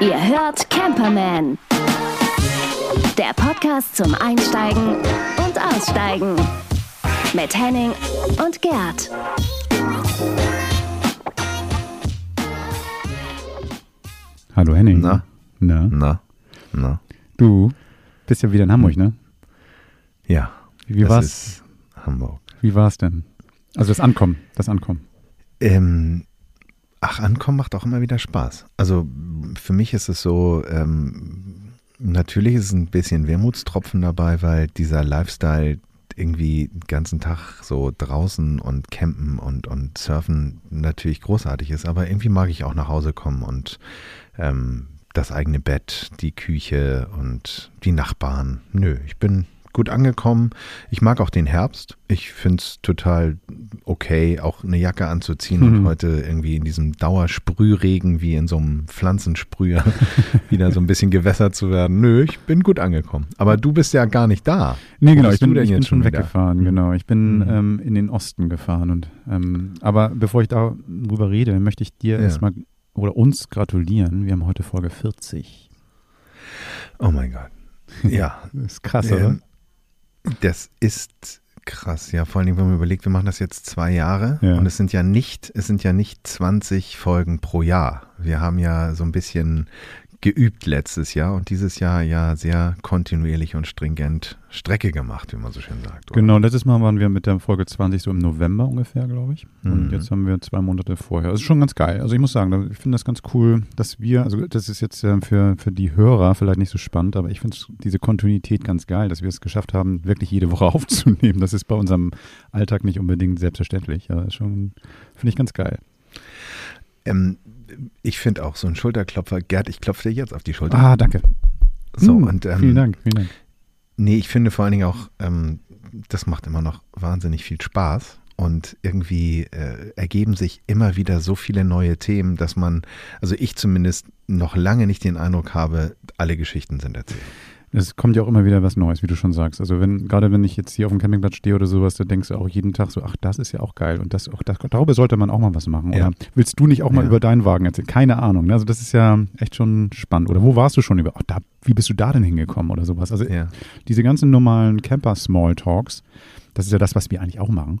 Ihr hört Camperman. Der Podcast zum Einsteigen und Aussteigen. Mit Henning und Gerd. Hallo Henning. Na? Na? Na, na. Du bist ja wieder in Hamburg, ne? Ja. Wie war's? Hamburg. Wie war's denn? Also das Ankommen, das Ankommen. Ähm, ach, Ankommen macht auch immer wieder Spaß. Also für mich ist es so, ähm, natürlich ist ein bisschen Wermutstropfen dabei, weil dieser Lifestyle irgendwie den ganzen Tag so draußen und campen und, und surfen natürlich großartig ist. Aber irgendwie mag ich auch nach Hause kommen und ähm, das eigene Bett, die Küche und die Nachbarn. Nö, ich bin gut angekommen. Ich mag auch den Herbst. Ich finde es total okay, auch eine Jacke anzuziehen Mhm. und heute irgendwie in diesem Dauersprühregen wie in so einem Pflanzensprüher wieder so ein bisschen gewässert zu werden. Nö, ich bin gut angekommen. Aber du bist ja gar nicht da. Nee, genau, bist ich bin, ich bin jetzt schon wieder? weggefahren, genau. Ich bin Mhm. ähm, in den Osten gefahren. Und, ähm, aber bevor ich darüber rede, möchte ich dir Ja. erstmal oder uns gratulieren. Wir haben heute Folge 40. Oh mein Gott. Ja, Das ist krass, oder? Das ist krass, ja. Vor allem, wenn man überlegt, wir machen das jetzt zwei Jahre Ja. und es sind ja nicht, es sind ja nicht 20 Folgen pro Jahr. Wir haben ja so ein bisschen geübt letztes Jahr und dieses Jahr ja sehr kontinuierlich und stringent Strecke gemacht, wie man so schön sagt. oder? Genau, letztes Mal waren wir mit der Folge 20 so im November ungefähr, glaube ich. Und Mhm. jetzt haben wir zwei Monate vorher. Das ist schon ganz geil. Also ich muss sagen, ich finde das ganz cool, dass wir, also das ist jetzt äh, für, für die Hörer vielleicht nicht so spannend, aber ich finde diese Kontinuität ganz geil, dass wir es geschafft haben, wirklich jede Woche aufzunehmen. Das ist bei unserem Alltag nicht unbedingt selbstverständlich. Aber ist schon, finde ich ganz geil. Ähm, ich finde auch so ein Schulterklopfer. Gerd, ich klopfe dir jetzt auf die Schulter. Ah, danke. so, Mm, und ähm, vielen Dank, vielen Dank. Nee, ich finde vor allen Dingen auch, ähm, das macht immer noch wahnsinnig viel Spaß. Und irgendwie äh, ergeben sich immer wieder so viele neue Themen, dass man, also ich zumindest noch lange nicht den Eindruck habe, alle Geschichten sind erzählt. Es kommt ja auch immer wieder was Neues, wie du schon sagst. Also wenn, gerade wenn ich jetzt hier auf dem Campingplatz stehe oder sowas, da denkst du auch jeden Tag so, ach, das ist ja auch geil. Und das, auch das, darüber sollte man auch mal was machen. Ja. Oder willst du nicht auch mal Ja. über deinen Wagen erzählen? Keine Ahnung. ne? Also das ist ja echt schon spannend. Oder wo warst du schon über, ach, da, wie bist du da denn hingekommen oder sowas? Also Ja. diese ganzen normalen Camper-Smalltalks, das ist ja das, was wir eigentlich auch machen.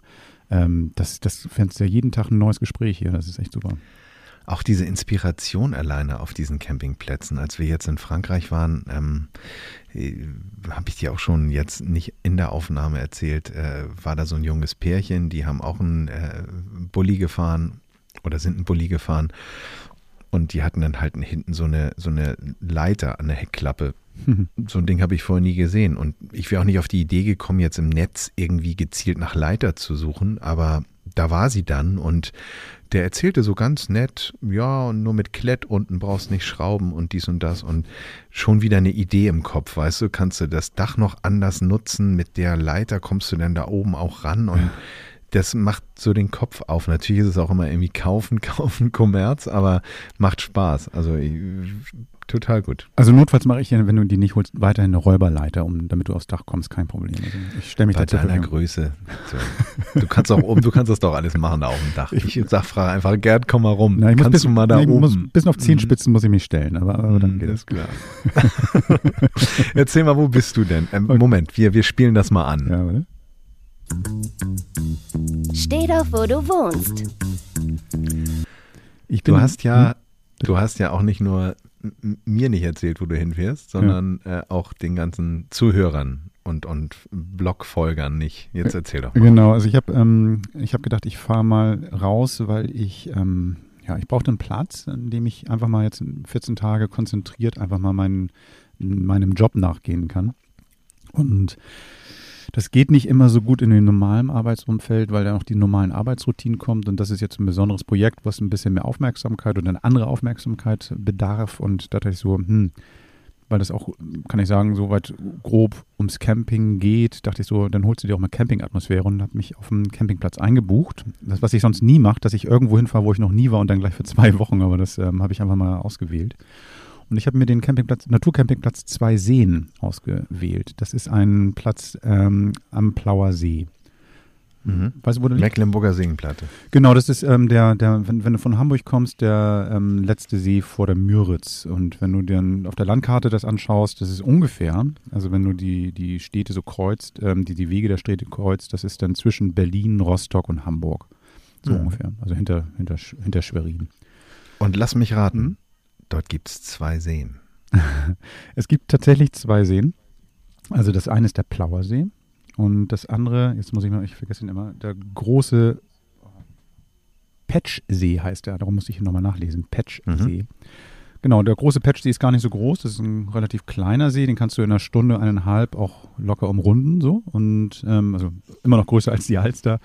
Ähm, das das fändest ja jeden Tag ein neues Gespräch hier. Das ist echt super. Auch diese Inspiration alleine auf diesen Campingplätzen. Als wir jetzt in Frankreich waren, ähm, äh, habe ich dir auch schon jetzt nicht in der Aufnahme erzählt, äh, war da so ein junges Pärchen, die haben auch einen äh, Bulli gefahren oder sind einen Bulli gefahren und die hatten dann halt hinten so eine, so eine Leiter an der Heckklappe. So ein Ding habe ich vorher nie gesehen und ich wäre auch nicht auf die Idee gekommen, jetzt im Netz irgendwie gezielt nach Leiter zu suchen, aber da war sie dann und der erzählte so ganz nett, ja, und nur mit Klett unten brauchst nicht schrauben und dies und das und schon wieder eine Idee im Kopf, weißt du, kannst du das Dach noch anders nutzen, mit der Leiter kommst du dann da oben auch ran? Und das macht so den Kopf auf. Natürlich ist es auch immer irgendwie kaufen, kaufen, Kommerz, aber macht Spaß. Also ich, total gut. Also notfalls mache ich, ja, wenn du die nicht holst, weiterhin eine Räuberleiter, um, damit du aufs Dach kommst, kein Problem. Also ich stelle mich Bei da zur deiner. Größe. So. Du kannst auch oben, du kannst das doch alles machen da auf dem Dach. Ich sag, frage einfach, Gerd, komm mal rum. Na, kannst bis, du mal da nee, oben? Muss, bis auf zehn Mhm. Muss ich mich stellen, aber, aber dann Mhm, geht das es. klar. Erzähl mal, wo bist du denn? Ähm, Okay. Moment, wir, wir spielen das mal an. Ja, oder? Steh doch, wo du wohnst. Ich bin, Du hast ja, Hm? du hast ja auch nicht nur mir nicht erzählt, wo du hinfährst, sondern äh, auch den ganzen Zuhörern und, und Blogfolgern nicht. Jetzt erzähl doch mal. Genau, also ich habe ähm, ich hab gedacht, ich fahre mal raus, weil ich, ähm, ja, ich brauchte einen Platz, an dem ich einfach mal jetzt 14 Tage konzentriert einfach mal meinen, meinem Job nachgehen kann. Und das geht nicht immer so gut in dem normalen Arbeitsumfeld, weil dann auch die normalen Arbeitsroutinen kommt. Und das ist jetzt ein besonderes Projekt, was ein bisschen mehr Aufmerksamkeit und eine andere Aufmerksamkeit bedarf. Und da dachte ich so, hm, weil das auch, kann ich sagen, so weit grob ums Camping geht, dachte ich so, dann holst du dir auch mal Campingatmosphäre und habe mich auf dem Campingplatz eingebucht. Das, was ich sonst nie mache, dass ich irgendwo hinfahre, wo ich noch nie war und dann gleich für zwei Wochen, aber das ähm, habe ich einfach mal ausgewählt. Und ich habe mir den Campingplatz, Naturcampingplatz Zwei Seen ausgewählt. Das ist ein Platz ähm, am Plauer See. Mhm. Weißt du, wo der? Mecklenburger Seenplatte. Genau, das ist ähm, der, der wenn, wenn du von Hamburg kommst, der ähm, letzte See vor der Müritz. Und wenn du dann auf der Landkarte das anschaust, das ist ungefähr, also wenn du die, die Städte so kreuzt, ähm, die, die Wege der Städte kreuzt, das ist dann zwischen Berlin, Rostock und Hamburg. So Mhm. ungefähr. Also hinter, hinter, hinter Schwerin. Und lass mich raten, Mhm. Dort gibt es zwei Seen. Es gibt tatsächlich zwei Seen. Also das eine ist der Plauersee und das andere, jetzt muss ich mal, ich vergesse ihn immer, der große Petschsee heißt der, darum musste ich ihn nochmal nachlesen. Petschsee. Genau, der große Petschsee ist gar nicht so groß, das ist ein relativ kleiner See, den kannst du in einer Stunde, eineinhalb auch locker umrunden so und ähm, also immer noch größer als die Alster.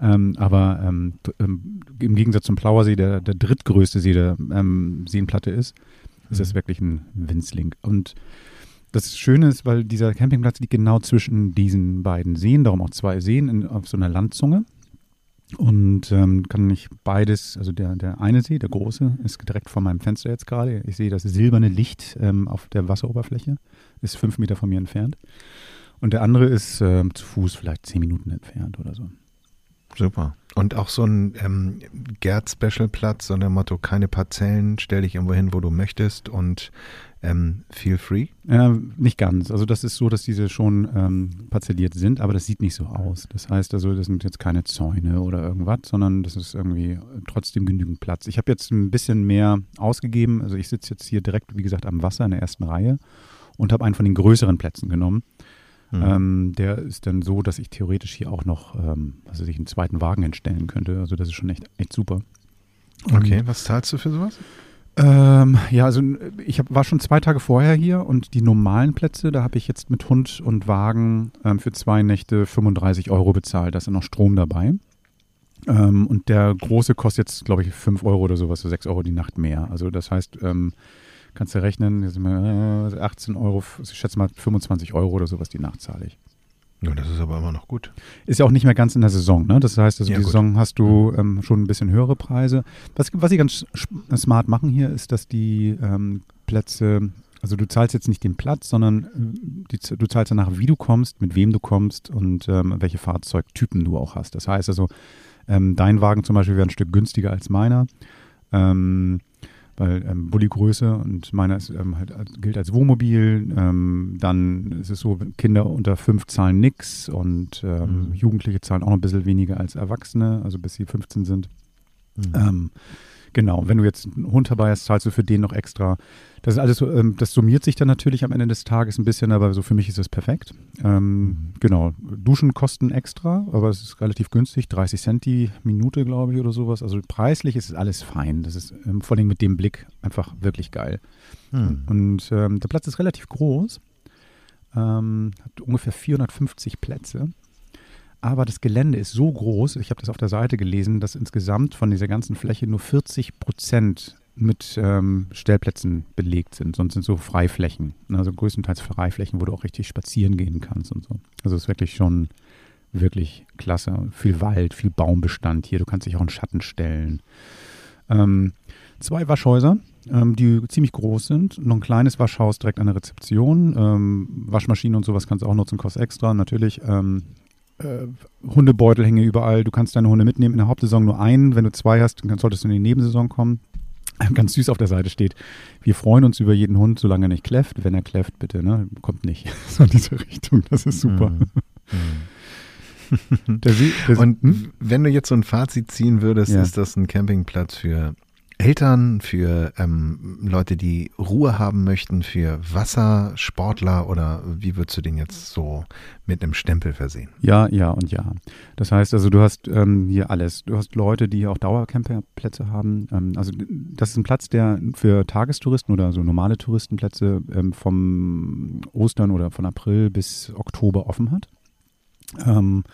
Ähm, aber ähm, ähm, im Gegensatz zum Plauersee, der der drittgrößte See der ähm, Seenplatte ist, ist das wirklich ein Winzling. Und das Schöne ist, weil dieser Campingplatz liegt genau zwischen diesen beiden Seen, darum auch zwei Seen in, auf so einer Landzunge. Und ähm, kann ich beides, also der, der eine See, der große, ist direkt vor meinem Fenster jetzt gerade. Ich sehe das silberne Licht ähm, auf der Wasseroberfläche, ist fünf Meter von mir entfernt. Und der andere ist ähm, zu Fuß vielleicht zehn Minuten entfernt oder so. Super. Und auch so ein ähm, Gerd-Special-Platz, so der Motto, keine Parzellen, stell dich irgendwo hin, wo du möchtest und ähm, feel free. Äh, nicht ganz. Also das ist so, dass diese schon ähm, parzelliert sind, aber das sieht nicht so aus. Das heißt also, das sind jetzt keine Zäune oder irgendwas, sondern das ist irgendwie trotzdem genügend Platz. Ich habe jetzt ein bisschen mehr ausgegeben. Also ich sitze jetzt hier direkt, wie gesagt, am Wasser in der ersten Reihe und habe einen von den größeren Plätzen genommen. Mhm. Ähm, der ist dann so, dass ich theoretisch hier auch noch, ähm, was weiß ich, einen zweiten Wagen hinstellen könnte. Also das ist schon echt, echt super. okay, was zahlst du für sowas? Ähm, ja, also ich hab, war schon zwei Tage vorher hier und die normalen Plätze, da habe ich jetzt mit Hund und Wagen ähm, für zwei Nächte 35 Euro bezahlt. Da ist dann noch Strom dabei. Ähm, und der große kostet jetzt, glaube ich, 5 Euro oder sowas, so 6 Euro die Nacht mehr. Also das heißt, ähm, kannst du rechnen, jetzt sind wir, äh, 18 Euro, ich schätze mal 25 Euro oder sowas die Nacht zahle ich. Ja, das ist aber immer noch gut. Ist ja auch nicht mehr ganz in der Saison, ne? Das heißt, also Ja, die gut. Saison hast du ähm, schon ein bisschen höhere Preise. Was, was sie ganz smart machen hier, ist, dass die ähm, Plätze, also du zahlst jetzt nicht den Platz, sondern äh, die, du zahlst danach, wie du kommst, mit wem du kommst und ähm, welche Fahrzeugtypen du auch hast. Das heißt also, ähm, dein Wagen zum Beispiel wäre ein Stück günstiger als meiner. Ähm, weil ähm, Bulli-Größe und meiner ist, ähm, halt, als- gilt als Wohnmobil. Ähm, dann ist es so, Kinder unter fünf zahlen nix und ähm, Mhm. Jugendliche zahlen auch noch ein bisschen weniger als Erwachsene, also bis sie 15 sind. Ähm, genau, wenn du jetzt einen Hund dabei hast, zahlst du für den noch extra. Das ist alles so, ähm, das summiert sich dann natürlich am Ende des Tages ein bisschen, aber so für mich ist es perfekt. Ähm, genau, Duschen kosten extra, aber es ist relativ günstig, 30 Cent die Minute, glaube ich, oder sowas. Also preislich ist es alles fein. Das ist ähm, vor allem mit dem Blick einfach wirklich geil. Hm. Und ähm, der Platz ist relativ groß, ähm, hat ungefähr 450 Plätze. Aber das Gelände ist so groß, ich habe das auf der Seite gelesen, dass insgesamt von dieser ganzen Fläche nur 40 Prozent mit ähm, Stellplätzen belegt sind. Sonst sind so Freiflächen. Also größtenteils Freiflächen, wo du auch richtig spazieren gehen kannst und so. Also es ist wirklich schon wirklich klasse. Viel Wald, viel Baumbestand hier. Du kannst dich auch in Schatten stellen. Ähm, zwei Waschhäuser, ähm, die ziemlich groß sind. Noch ein kleines Waschhaus direkt an der Rezeption. Ähm, Waschmaschine und sowas kannst du auch nutzen, kostet extra. Natürlich ähm, äh, Hundebeutel hängen überall. Du kannst deine Hunde mitnehmen. In der Hauptsaison nur einen. Wenn du zwei hast, dann solltest du in die Nebensaison kommen. Ganz süß auf der Seite steht, wir freuen uns über jeden Hund, solange er nicht kläfft. Wenn er kläfft, bitte, ne? Kommt nicht. So in diese Richtung. Das ist super. Mhm. Der See, der Und hm? wenn du jetzt so ein Fazit ziehen würdest, Ja. ist das ein Campingplatz für Eltern, für ähm, Leute, die Ruhe haben möchten, für Wassersportler oder wie würdest du den jetzt so mit einem Stempel versehen? Ja, ja und ja. Das heißt also, du hast ähm, hier alles. Du hast Leute, die auch Dauercamperplätze haben. Ähm, also das ist ein Platz, der für Tagestouristen oder so normale Touristenplätze ähm, vom Ostern oder von April bis Oktober offen hat. Ähm,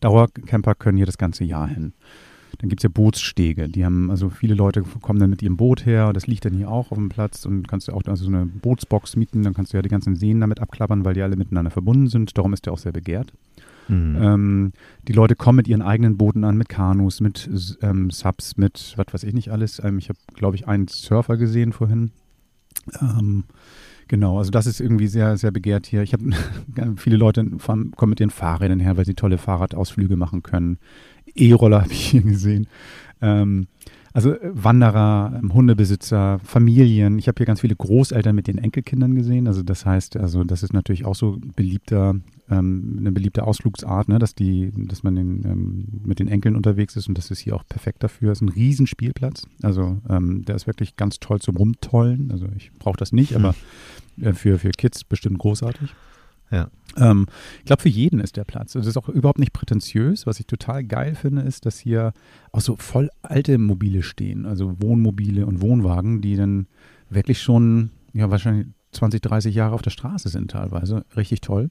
Dauercamper können hier das ganze Jahr hin. Dann gibt es ja Bootsstege. Die haben, also viele Leute kommen dann mit ihrem Boot her, das liegt dann hier auch auf dem Platz und kannst du auch also so eine Bootsbox mieten, dann kannst du ja die ganzen Seen damit abklappern, weil die alle miteinander verbunden sind. Darum ist der auch sehr begehrt. Mhm. Ähm, die Leute kommen mit ihren eigenen Booten an, mit Kanus, mit ähm, Subs, mit was weiß ich nicht alles. Ähm, ich habe, glaube ich, einen Surfer gesehen vorhin. Ähm, genau, also das ist irgendwie sehr, sehr begehrt hier. Ich habe viele Leute fahren, kommen mit ihren Fahrrädern her, weil sie tolle Fahrradausflüge machen können. E-Roller habe ich hier gesehen. Ähm, also äh, Wanderer, ähm, Hundebesitzer, Familien. Ich habe hier ganz viele Großeltern mit den Enkelkindern gesehen. Also das heißt, also das ist natürlich auch so beliebter, ähm, eine beliebte Ausflugsart, ne, dass die, dass man den, ähm, mit den Enkeln unterwegs ist und das ist hier auch perfekt dafür. Es ist ein Riesenspielplatz. Also ähm, der ist wirklich ganz toll zum Rumtollen. Also ich brauche das nicht, hm. aber äh, für, für Kids bestimmt großartig. Ja. Ähm, ich glaube, für jeden ist der Platz. Es ist auch überhaupt nicht prätentiös. Was ich total geil finde, ist, dass hier auch so voll alte Mobile stehen, also Wohnmobile und Wohnwagen, die dann wirklich schon, ja, wahrscheinlich 20, 30 Jahre auf der Straße sind teilweise. Richtig toll.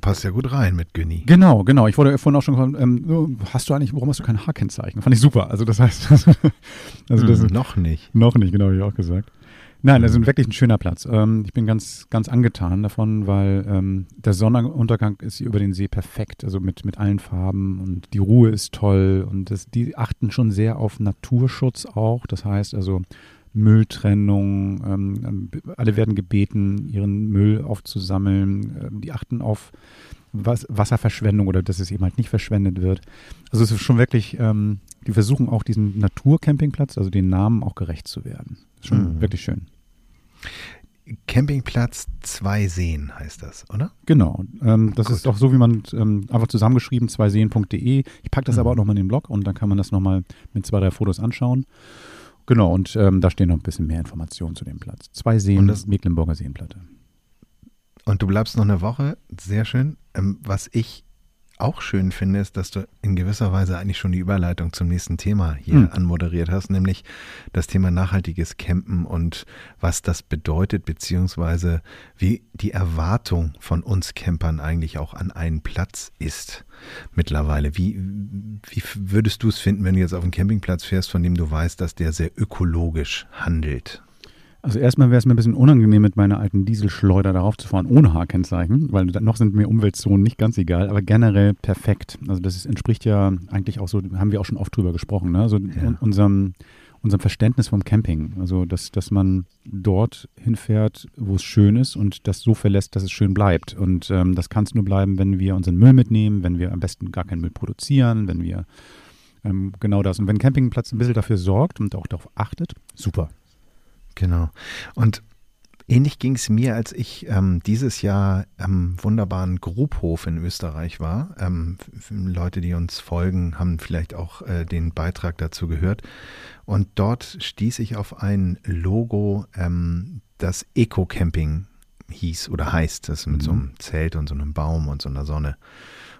Passt ja gut rein mit Günni. Genau, genau. Ich wurde vorhin auch schon gefragt, ähm, hast du eigentlich, warum hast du kein H-Kennzeichen? Fand ich super. Also das heißt, also, das hm, noch nicht. Noch nicht, genau, habe ich auch gesagt. Nein, das ist wirklich ein schöner Platz. Ähm, ich bin ganz, ganz angetan davon, weil ähm, der Sonnenuntergang ist über den See perfekt, also mit, mit allen Farben und die Ruhe ist toll und das, die achten schon sehr auf Naturschutz auch. Das heißt also Mülltrennung, ähm, alle werden gebeten, ihren Müll aufzusammeln. Ähm, die achten auf was, Wasserverschwendung oder dass es eben halt nicht verschwendet wird. Also es ist schon wirklich, ähm, die versuchen auch diesen Naturcampingplatz, also den Namen auch gerecht zu werden. Schon mhm. wirklich schön. Campingplatz zwei Seen heißt das, oder? Genau. Ähm, das Gut. ist auch so, wie man ähm, einfach zusammengeschrieben, zweiseen.de. Ich packe das mhm. aber auch nochmal in den Blog und dann kann man das nochmal mit zwei, drei Fotos anschauen. Genau, und ähm, da stehen noch ein bisschen mehr Informationen zu dem Platz. Zwei Seen, und das Mecklenburger Seenplatte. Und du bleibst noch eine Woche, sehr schön. Ähm, was ich auch schön finde, ist, dass du in gewisser Weise eigentlich schon die Überleitung zum nächsten Thema hier hm. anmoderiert hast, nämlich das Thema nachhaltiges Campen und was das bedeutet, beziehungsweise wie die Erwartung von uns Campern eigentlich auch an einen Platz ist mittlerweile. Wie, wie würdest du es finden, wenn du jetzt auf einen Campingplatz fährst, von dem du weißt, dass der sehr ökologisch handelt? Also erstmal wäre es mir ein bisschen unangenehm, mit meiner alten Dieselschleuder darauf zu fahren, ohne H-Kennzeichen, weil noch sind mir Umweltzonen nicht ganz egal, aber generell perfekt. Also das ist, entspricht ja eigentlich auch so, haben wir auch schon oft drüber gesprochen, ne? also ja. unserem, unserem Verständnis vom Camping. Also dass, dass man dort hinfährt, wo es schön ist und das so verlässt, dass es schön bleibt. Und ähm, das kann es nur bleiben, wenn wir unseren Müll mitnehmen, wenn wir am besten gar keinen Müll produzieren, wenn wir ähm, genau das. Und wenn ein Campingplatz ein bisschen dafür sorgt und auch darauf achtet, super. Genau. Und ähnlich ging es mir, als ich ähm, dieses Jahr am wunderbaren Grubhof in Österreich war. Ähm, Leute, die uns folgen, haben vielleicht auch äh, den Beitrag dazu gehört. Und dort stieß ich auf ein Logo, ähm, das Eco-Camping hieß oder heißt, das mit mhm. so einem Zelt und so einem Baum und so einer Sonne.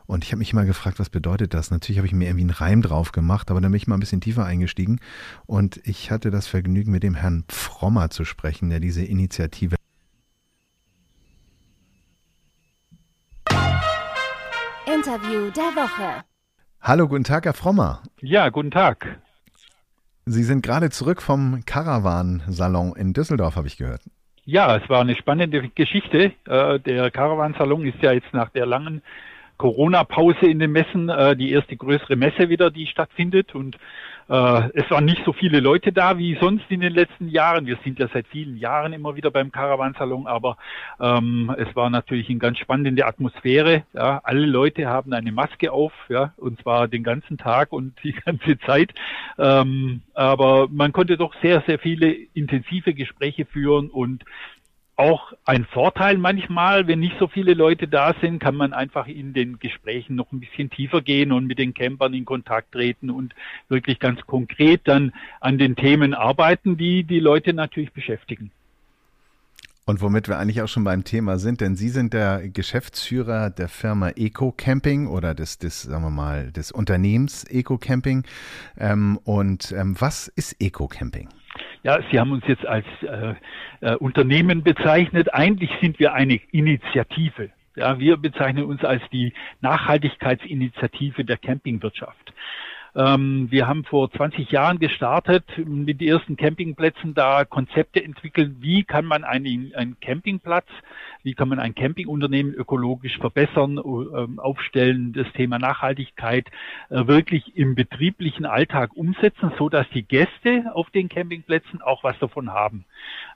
Und ich habe mich immer gefragt, was bedeutet das? Natürlich habe ich mir irgendwie einen Reim drauf gemacht, aber dann bin ich mal ein bisschen tiefer eingestiegen. Und ich hatte das Vergnügen, mit dem Herrn Frommer zu sprechen, der diese Initiative Interview der Woche. Hallo, guten Tag, Herr Frommer. Ja, guten Tag. Sie sind gerade zurück vom Caravan-Salon in Düsseldorf, habe ich gehört. Ja, es war eine spannende Geschichte. Äh, der Caravan-Salon ist ja jetzt nach der langen Corona-Pause in den Messen, äh, die erste größere Messe wieder, die stattfindet. Und äh, es waren nicht so viele Leute da wie sonst in den letzten Jahren. Wir sind ja seit vielen Jahren immer wieder beim Caravansalon, aber ähm, es war natürlich eine ganz spannende Atmosphäre. Ja. Alle Leute haben eine Maske auf, ja, und zwar den ganzen Tag und die ganze Zeit. Ähm, aber man konnte doch sehr, sehr viele intensive Gespräche führen und auch ein Vorteil manchmal, wenn nicht so viele Leute da sind, kann man einfach in den Gesprächen noch ein bisschen tiefer gehen und mit den Campern in Kontakt treten und wirklich ganz konkret dann an den Themen arbeiten, die die Leute natürlich beschäftigen. Und womit wir eigentlich auch schon beim Thema sind, denn Sie sind der Geschäftsführer der Firma Eco Camping oder des, des sagen wir mal, des Unternehmens Eco Camping. Ähm, und ähm, was ist Eco Camping? Ja, Sie haben uns jetzt als äh, äh, Unternehmen bezeichnet. Eigentlich sind wir eine Initiative. Ja, wir bezeichnen uns als die Nachhaltigkeitsinitiative der Campingwirtschaft. Ähm, wir haben vor 20 Jahren gestartet, mit den ersten Campingplätzen da Konzepte entwickeln. Wie kann man einen, einen Campingplatz wie kann man ein Campingunternehmen ökologisch verbessern, äh, aufstellen, das Thema Nachhaltigkeit äh, wirklich im betrieblichen Alltag umsetzen, so dass die Gäste auf den Campingplätzen auch was davon haben.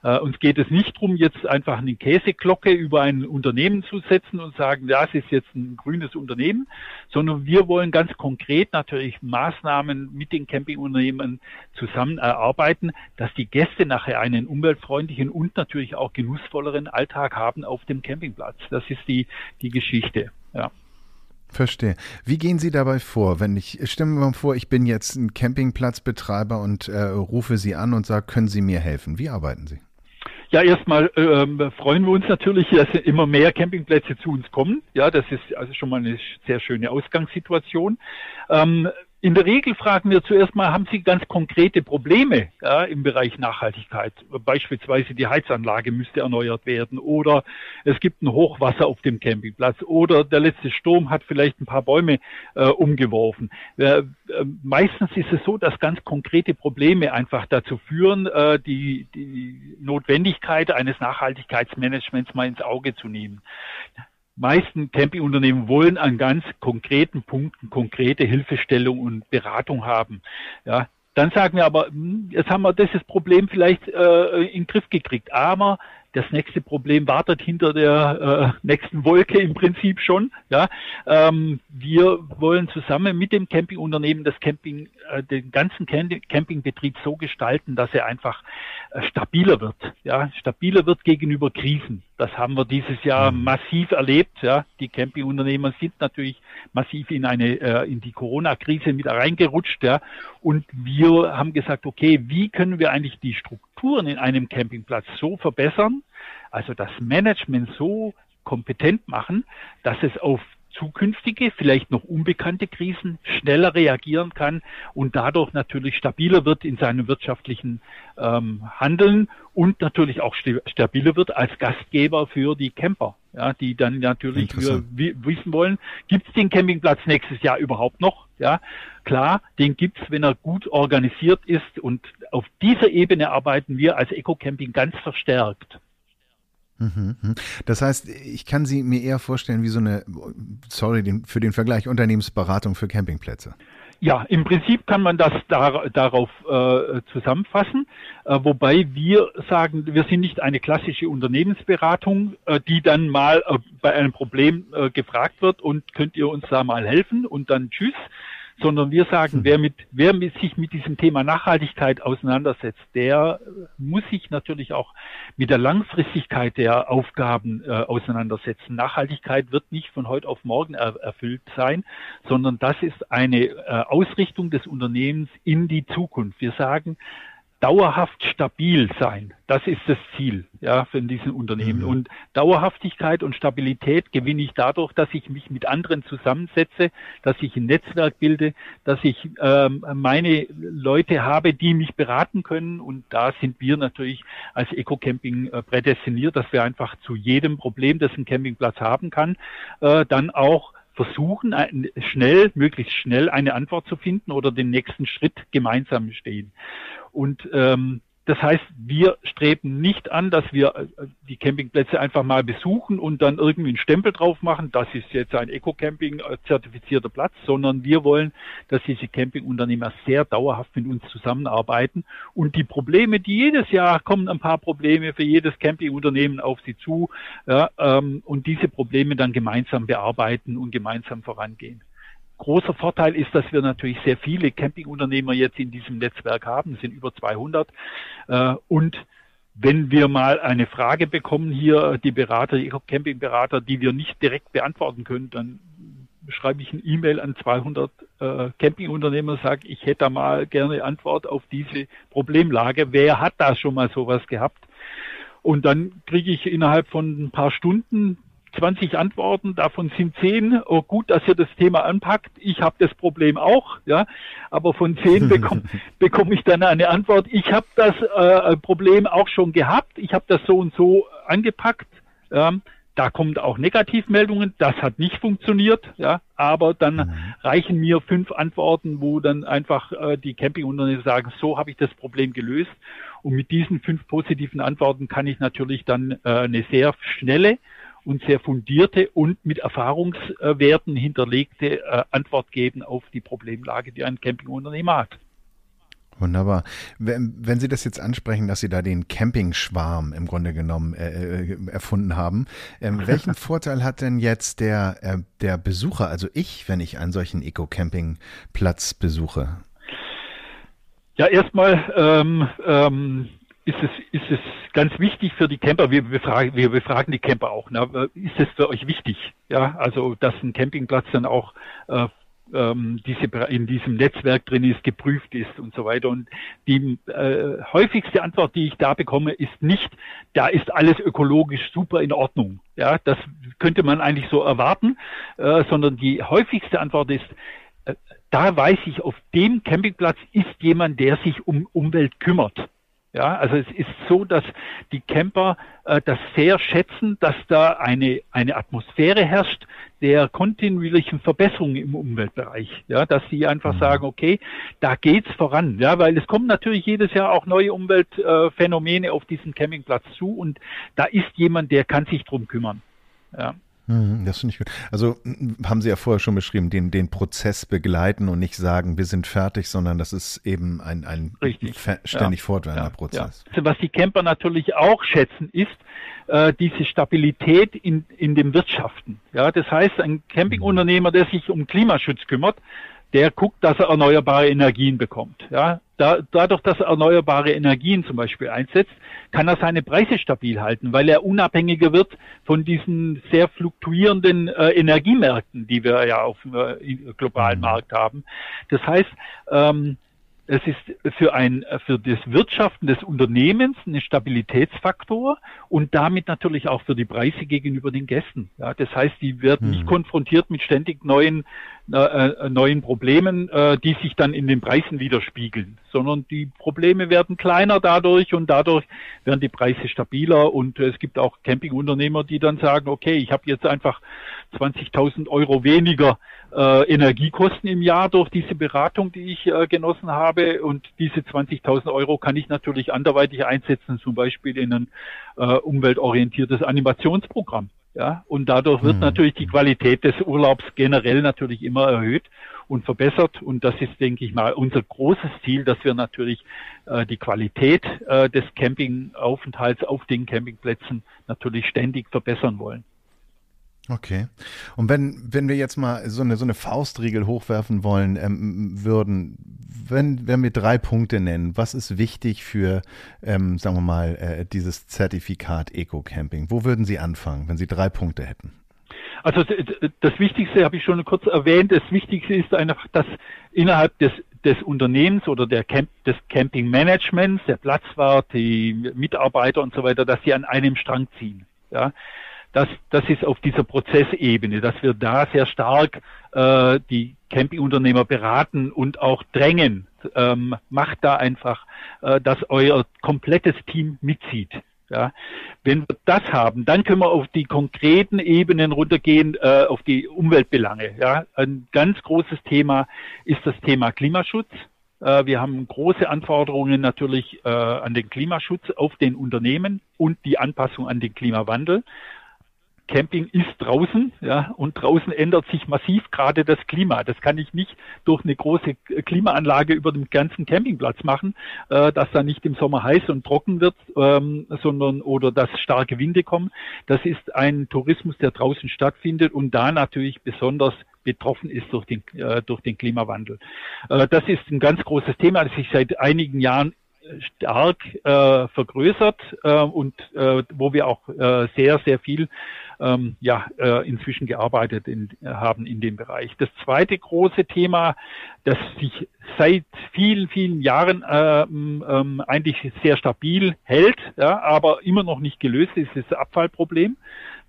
Äh, uns geht es nicht darum, jetzt einfach eine Käseglocke über ein Unternehmen zu setzen und sagen, das ist jetzt ein grünes Unternehmen, sondern wir wollen ganz konkret natürlich Maßnahmen mit den Campingunternehmen zusammen erarbeiten, dass die Gäste nachher einen umweltfreundlichen und natürlich auch genussvolleren Alltag haben auf dem Campingplatz. Das ist die, die Geschichte. Ja. Verstehe. Wie gehen Sie dabei vor, wenn ich, stellen wir mal vor, ich bin jetzt ein Campingplatzbetreiber und äh, rufe Sie an und sage, können Sie mir helfen? Wie arbeiten Sie? Ja, erstmal ähm, freuen wir uns natürlich, dass immer mehr Campingplätze zu uns kommen. Ja, das ist also schon mal eine sehr schöne Ausgangssituation. Ähm, in der Regel fragen wir zuerst mal, haben Sie ganz konkrete Probleme ja, im Bereich Nachhaltigkeit? Beispielsweise die Heizanlage müsste erneuert werden oder es gibt ein Hochwasser auf dem Campingplatz oder der letzte Sturm hat vielleicht ein paar Bäume äh, umgeworfen. Äh, äh, meistens ist es so, dass ganz konkrete Probleme einfach dazu führen, äh, die, die Notwendigkeit eines Nachhaltigkeitsmanagements mal ins Auge zu nehmen meisten Campingunternehmen wollen an ganz konkreten Punkten konkrete Hilfestellung und Beratung haben. Ja, dann sagen wir aber, hm, jetzt haben wir dieses Problem vielleicht äh, in den Griff gekriegt, aber das nächste Problem wartet hinter der äh, nächsten Wolke im Prinzip schon. Ja, ähm, wir wollen zusammen mit dem Campingunternehmen das Camping, äh, den ganzen Campingbetrieb so gestalten, dass er einfach äh, stabiler wird. Ja, stabiler wird gegenüber Krisen. Das haben wir dieses Jahr mhm. massiv erlebt. Ja, die Campingunternehmer sind natürlich massiv in eine äh, in die Corona-Krise mit reingerutscht. Ja, und wir haben gesagt, okay, wie können wir eigentlich die Strukturen in einem Campingplatz so verbessern, also das Management so kompetent machen, dass es auf zukünftige, vielleicht noch unbekannte Krisen schneller reagieren kann und dadurch natürlich stabiler wird in seinem wirtschaftlichen ähm, Handeln und natürlich auch stabiler wird als Gastgeber für die Camper, ja, die dann natürlich wissen wollen, gibt es den Campingplatz nächstes Jahr überhaupt noch? Ja, klar, den gibt's, wenn er gut organisiert ist und auf dieser Ebene arbeiten wir als Eco-Camping ganz verstärkt. Mhm, mhm. Das heißt, ich kann sie mir eher vorstellen wie so eine, sorry für den Vergleich, Unternehmensberatung für Campingplätze. Ja, im Prinzip kann man das dar darauf äh, zusammenfassen, äh, wobei wir sagen, wir sind nicht eine klassische Unternehmensberatung, äh, die dann mal äh, bei einem Problem äh, gefragt wird und könnt ihr uns da mal helfen und dann tschüss, sondern wir sagen, hm. wer, mit, wer mit sich mit diesem Thema Nachhaltigkeit auseinandersetzt, der muss sich natürlich auch mit der Langfristigkeit der Aufgaben äh, auseinandersetzen. Nachhaltigkeit wird nicht von heute auf morgen er, erfüllt sein, sondern das ist eine äh, Ausrichtung des Unternehmens in die Zukunft. Wir sagen, dauerhaft stabil sein. Das ist das Ziel ja, für diesen Unternehmen. Mhm. Und Dauerhaftigkeit und Stabilität gewinne ich dadurch, dass ich mich mit anderen zusammensetze, dass ich ein Netzwerk bilde, dass ich ähm, meine Leute habe, die mich beraten können. Und da sind wir natürlich als Eco-Camping äh, prädestiniert, dass wir einfach zu jedem Problem, das ein Campingplatz haben kann, äh, dann auch versuchen, schnell, möglichst schnell eine Antwort zu finden oder den nächsten Schritt gemeinsam stehen. Und ähm, das heißt, wir streben nicht an, dass wir äh, die Campingplätze einfach mal besuchen und dann irgendwie einen Stempel drauf machen, das ist jetzt ein Eco-Camping äh, zertifizierter Platz, sondern wir wollen, dass diese Campingunternehmer sehr dauerhaft mit uns zusammenarbeiten und die Probleme, die jedes Jahr kommen, ein paar Probleme für jedes Campingunternehmen auf sie zu, ja, ähm, und diese Probleme dann gemeinsam bearbeiten und gemeinsam vorangehen. Großer Vorteil ist, dass wir natürlich sehr viele Campingunternehmer jetzt in diesem Netzwerk haben, es sind über 200 äh, und wenn wir mal eine Frage bekommen hier, die Berater, die Campingberater, die wir nicht direkt beantworten können, dann schreibe ich eine E-Mail an 200 äh, Campingunternehmer sage, ich hätte da mal gerne Antwort auf diese Problemlage. Wer hat da schon mal sowas gehabt? Und dann kriege ich innerhalb von ein paar Stunden 20 Antworten, davon sind 10, oh gut, dass ihr das Thema anpackt, ich habe das Problem auch, ja, aber von 10 bekomme bekomm ich dann eine Antwort, ich habe das äh, Problem auch schon gehabt, ich habe das so und so angepackt, ja, da kommen auch Negativmeldungen, das hat nicht funktioniert, ja, aber dann mhm. reichen mir fünf Antworten, wo dann einfach äh, die Campingunternehmen sagen, so habe ich das Problem gelöst. Und mit diesen fünf positiven Antworten kann ich natürlich dann äh, eine sehr schnelle und sehr fundierte und mit Erfahrungswerten hinterlegte äh, Antwort geben auf die Problemlage, die ein Campingunternehmer hat. Wunderbar. Wenn, wenn, Sie das jetzt ansprechen, dass Sie da den Campingschwarm im Grunde genommen äh, äh erfunden haben, ähm, welchen Vorteil hat denn jetzt der, äh, der Besucher, also ich, wenn ich einen solchen Eco-Campingplatz besuche? Ja, erstmal ähm, ähm, ist, es, ist es ganz wichtig für die Camper. Wir befragen, wir befragen die Camper auch. Na, ist es für euch wichtig? Ja, also dass ein Campingplatz dann auch äh, ähm, diese, in diesem Netzwerk drin ist, geprüft ist und so weiter. Und die äh, häufigste Antwort, die ich da bekomme, ist nicht, da ist alles ökologisch super in Ordnung. Ja, das könnte man eigentlich so erwarten, äh, sondern die häufigste Antwort ist, äh, da weiß ich, auf dem Campingplatz ist jemand, der sich um Umwelt kümmert. Ja, also es ist so, dass die Camper äh, das sehr schätzen, dass da eine, eine Atmosphäre herrscht der kontinuierlichen Verbesserung im Umweltbereich. Ja, dass sie einfach mhm. sagen, okay, da geht's voran. Ja, weil es kommen natürlich jedes Jahr auch neue Umweltphänomene äh, auf diesen Campingplatz zu und da ist jemand, der kann sich drum kümmern. Ja. Mhm, das finde ich gut. Also haben Sie ja vorher schon beschrieben, den, den Prozess begleiten und nicht sagen, wir sind fertig, sondern das ist eben ein, ein ständig ja. fortwährender ja. Prozess. Ja. Also was die Camper natürlich auch schätzen, ist äh, diese Stabilität in, in dem Wirtschaften. Ja, das heißt, ein Campingunternehmer, der sich um Klimaschutz kümmert, der guckt, dass er erneuerbare Energien bekommt. Ja, da, dadurch, dass er erneuerbare Energien zum Beispiel einsetzt, kann er seine Preise stabil halten, weil er unabhängiger wird von diesen sehr fluktuierenden äh, Energiemärkten, die wir ja auf dem äh, globalen mhm. Markt haben. Das heißt, ähm, es ist für ein, für das Wirtschaften des Unternehmens ein Stabilitätsfaktor und damit natürlich auch für die Preise gegenüber den Gästen. Ja, das heißt, die werden hm. nicht konfrontiert mit ständig neuen, äh, neuen Problemen, äh, die sich dann in den Preisen widerspiegeln, sondern die Probleme werden kleiner dadurch und dadurch werden die Preise stabiler und es gibt auch Campingunternehmer, die dann sagen, okay, ich habe jetzt einfach 20.000 Euro weniger äh, Energiekosten im Jahr durch diese Beratung, die ich äh, genossen habe. Und diese 20.000 Euro kann ich natürlich anderweitig einsetzen, zum Beispiel in ein äh, umweltorientiertes Animationsprogramm. Ja, und dadurch wird mhm. natürlich die Qualität des Urlaubs generell natürlich immer erhöht und verbessert. Und das ist, denke ich mal, unser großes Ziel, dass wir natürlich äh, die Qualität äh, des Campingaufenthalts auf den Campingplätzen natürlich ständig verbessern wollen. Okay. Und wenn, wenn wir jetzt mal so eine, so eine Faustregel hochwerfen wollen ähm, würden, wenn, wenn wir drei Punkte nennen, was ist wichtig für, ähm, sagen wir mal, äh, dieses Zertifikat Eco-Camping? Wo würden Sie anfangen, wenn Sie drei Punkte hätten? Also das Wichtigste habe ich schon kurz erwähnt. Das Wichtigste ist einfach, dass innerhalb des des Unternehmens oder der Camp, des Campingmanagements, der Platzwart, die Mitarbeiter und so weiter, dass sie an einem Strang ziehen. Ja, das, das ist auf dieser Prozessebene, dass wir da sehr stark äh, die Campingunternehmer beraten und auch drängen. Ähm, macht da einfach, äh, dass euer komplettes Team mitzieht. Ja, wenn wir das haben, dann können wir auf die konkreten Ebenen runtergehen, äh, auf die Umweltbelange. Ja, ein ganz großes Thema ist das Thema Klimaschutz. Äh, wir haben große Anforderungen natürlich äh, an den Klimaschutz auf den Unternehmen und die Anpassung an den Klimawandel. Camping ist draußen, ja, und draußen ändert sich massiv gerade das Klima. Das kann ich nicht durch eine große Klimaanlage über den ganzen Campingplatz machen, äh, dass da nicht im Sommer heiß und trocken wird, ähm, sondern oder dass starke Winde kommen. Das ist ein Tourismus, der draußen stattfindet und da natürlich besonders betroffen ist durch den, äh, durch den Klimawandel. Äh, das ist ein ganz großes Thema, das sich seit einigen Jahren stark äh, vergrößert äh, und äh, wo wir auch äh, sehr, sehr viel ähm, ja, äh, inzwischen gearbeitet in, haben in dem Bereich. Das zweite große Thema das sich seit vielen, vielen Jahren ähm, ähm, eigentlich sehr stabil hält, ja, aber immer noch nicht gelöst ist, ist das Abfallproblem.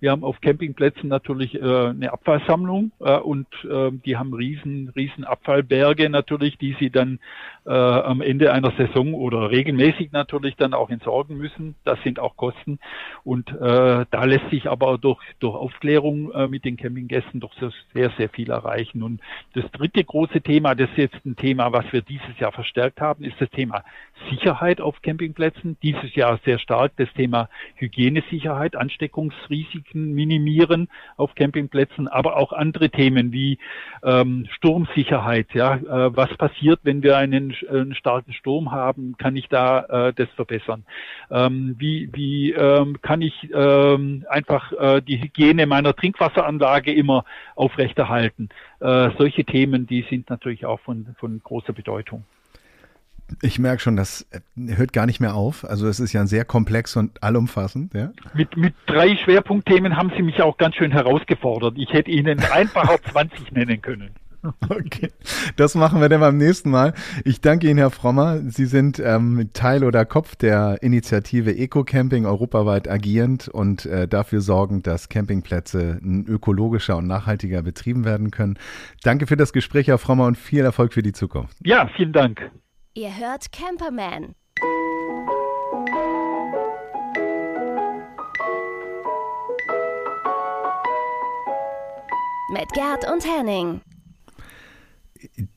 Wir haben auf Campingplätzen natürlich äh, eine Abfallsammlung äh, und äh, die haben riesen, riesen Abfallberge natürlich, die sie dann äh, am Ende einer Saison oder regelmäßig natürlich dann auch entsorgen müssen. Das sind auch Kosten und äh, da lässt sich aber durch, durch Aufklärung äh, mit den Campinggästen doch sehr, sehr viel erreichen. Und das dritte große Thema, das ist jetzt ein Thema, was wir dieses Jahr verstärkt haben, ist das Thema Sicherheit auf Campingplätzen. Dieses Jahr sehr stark das Thema Hygienesicherheit, Ansteckungsrisiken Risiken minimieren auf Campingplätzen, aber auch andere Themen wie ähm, Sturmsicherheit. Ja, äh, was passiert, wenn wir einen, einen, starken Sturm haben? Kann ich da äh, das verbessern? Ähm, wie wie ähm, kann ich ähm, einfach äh, die Hygiene meiner Trinkwasseranlage immer aufrechterhalten? Äh, solche Themen, die sind natürlich auch von, von großer Bedeutung. Ich merke schon, das äh, hört gar nicht mehr auf. Also es ist ja sehr komplex und allumfassend. Ja? Mit, mit drei Schwerpunktthemen haben Sie mich auch ganz schön herausgefordert. Ich hätte Ihnen einfacher 20 nennen können. Okay, das machen wir dann beim nächsten Mal. Ich danke Ihnen, Herr Frommer. Sie sind ähm, Teil oder Kopf der Initiative Eco-Camping europaweit agierend und äh, dafür sorgend, dass Campingplätze ökologischer und nachhaltiger betrieben werden können. Danke für das Gespräch, Herr Frommer, und viel Erfolg für die Zukunft. Ja, vielen Dank. Ihr hört Camperman. Mit Gerd und Henning.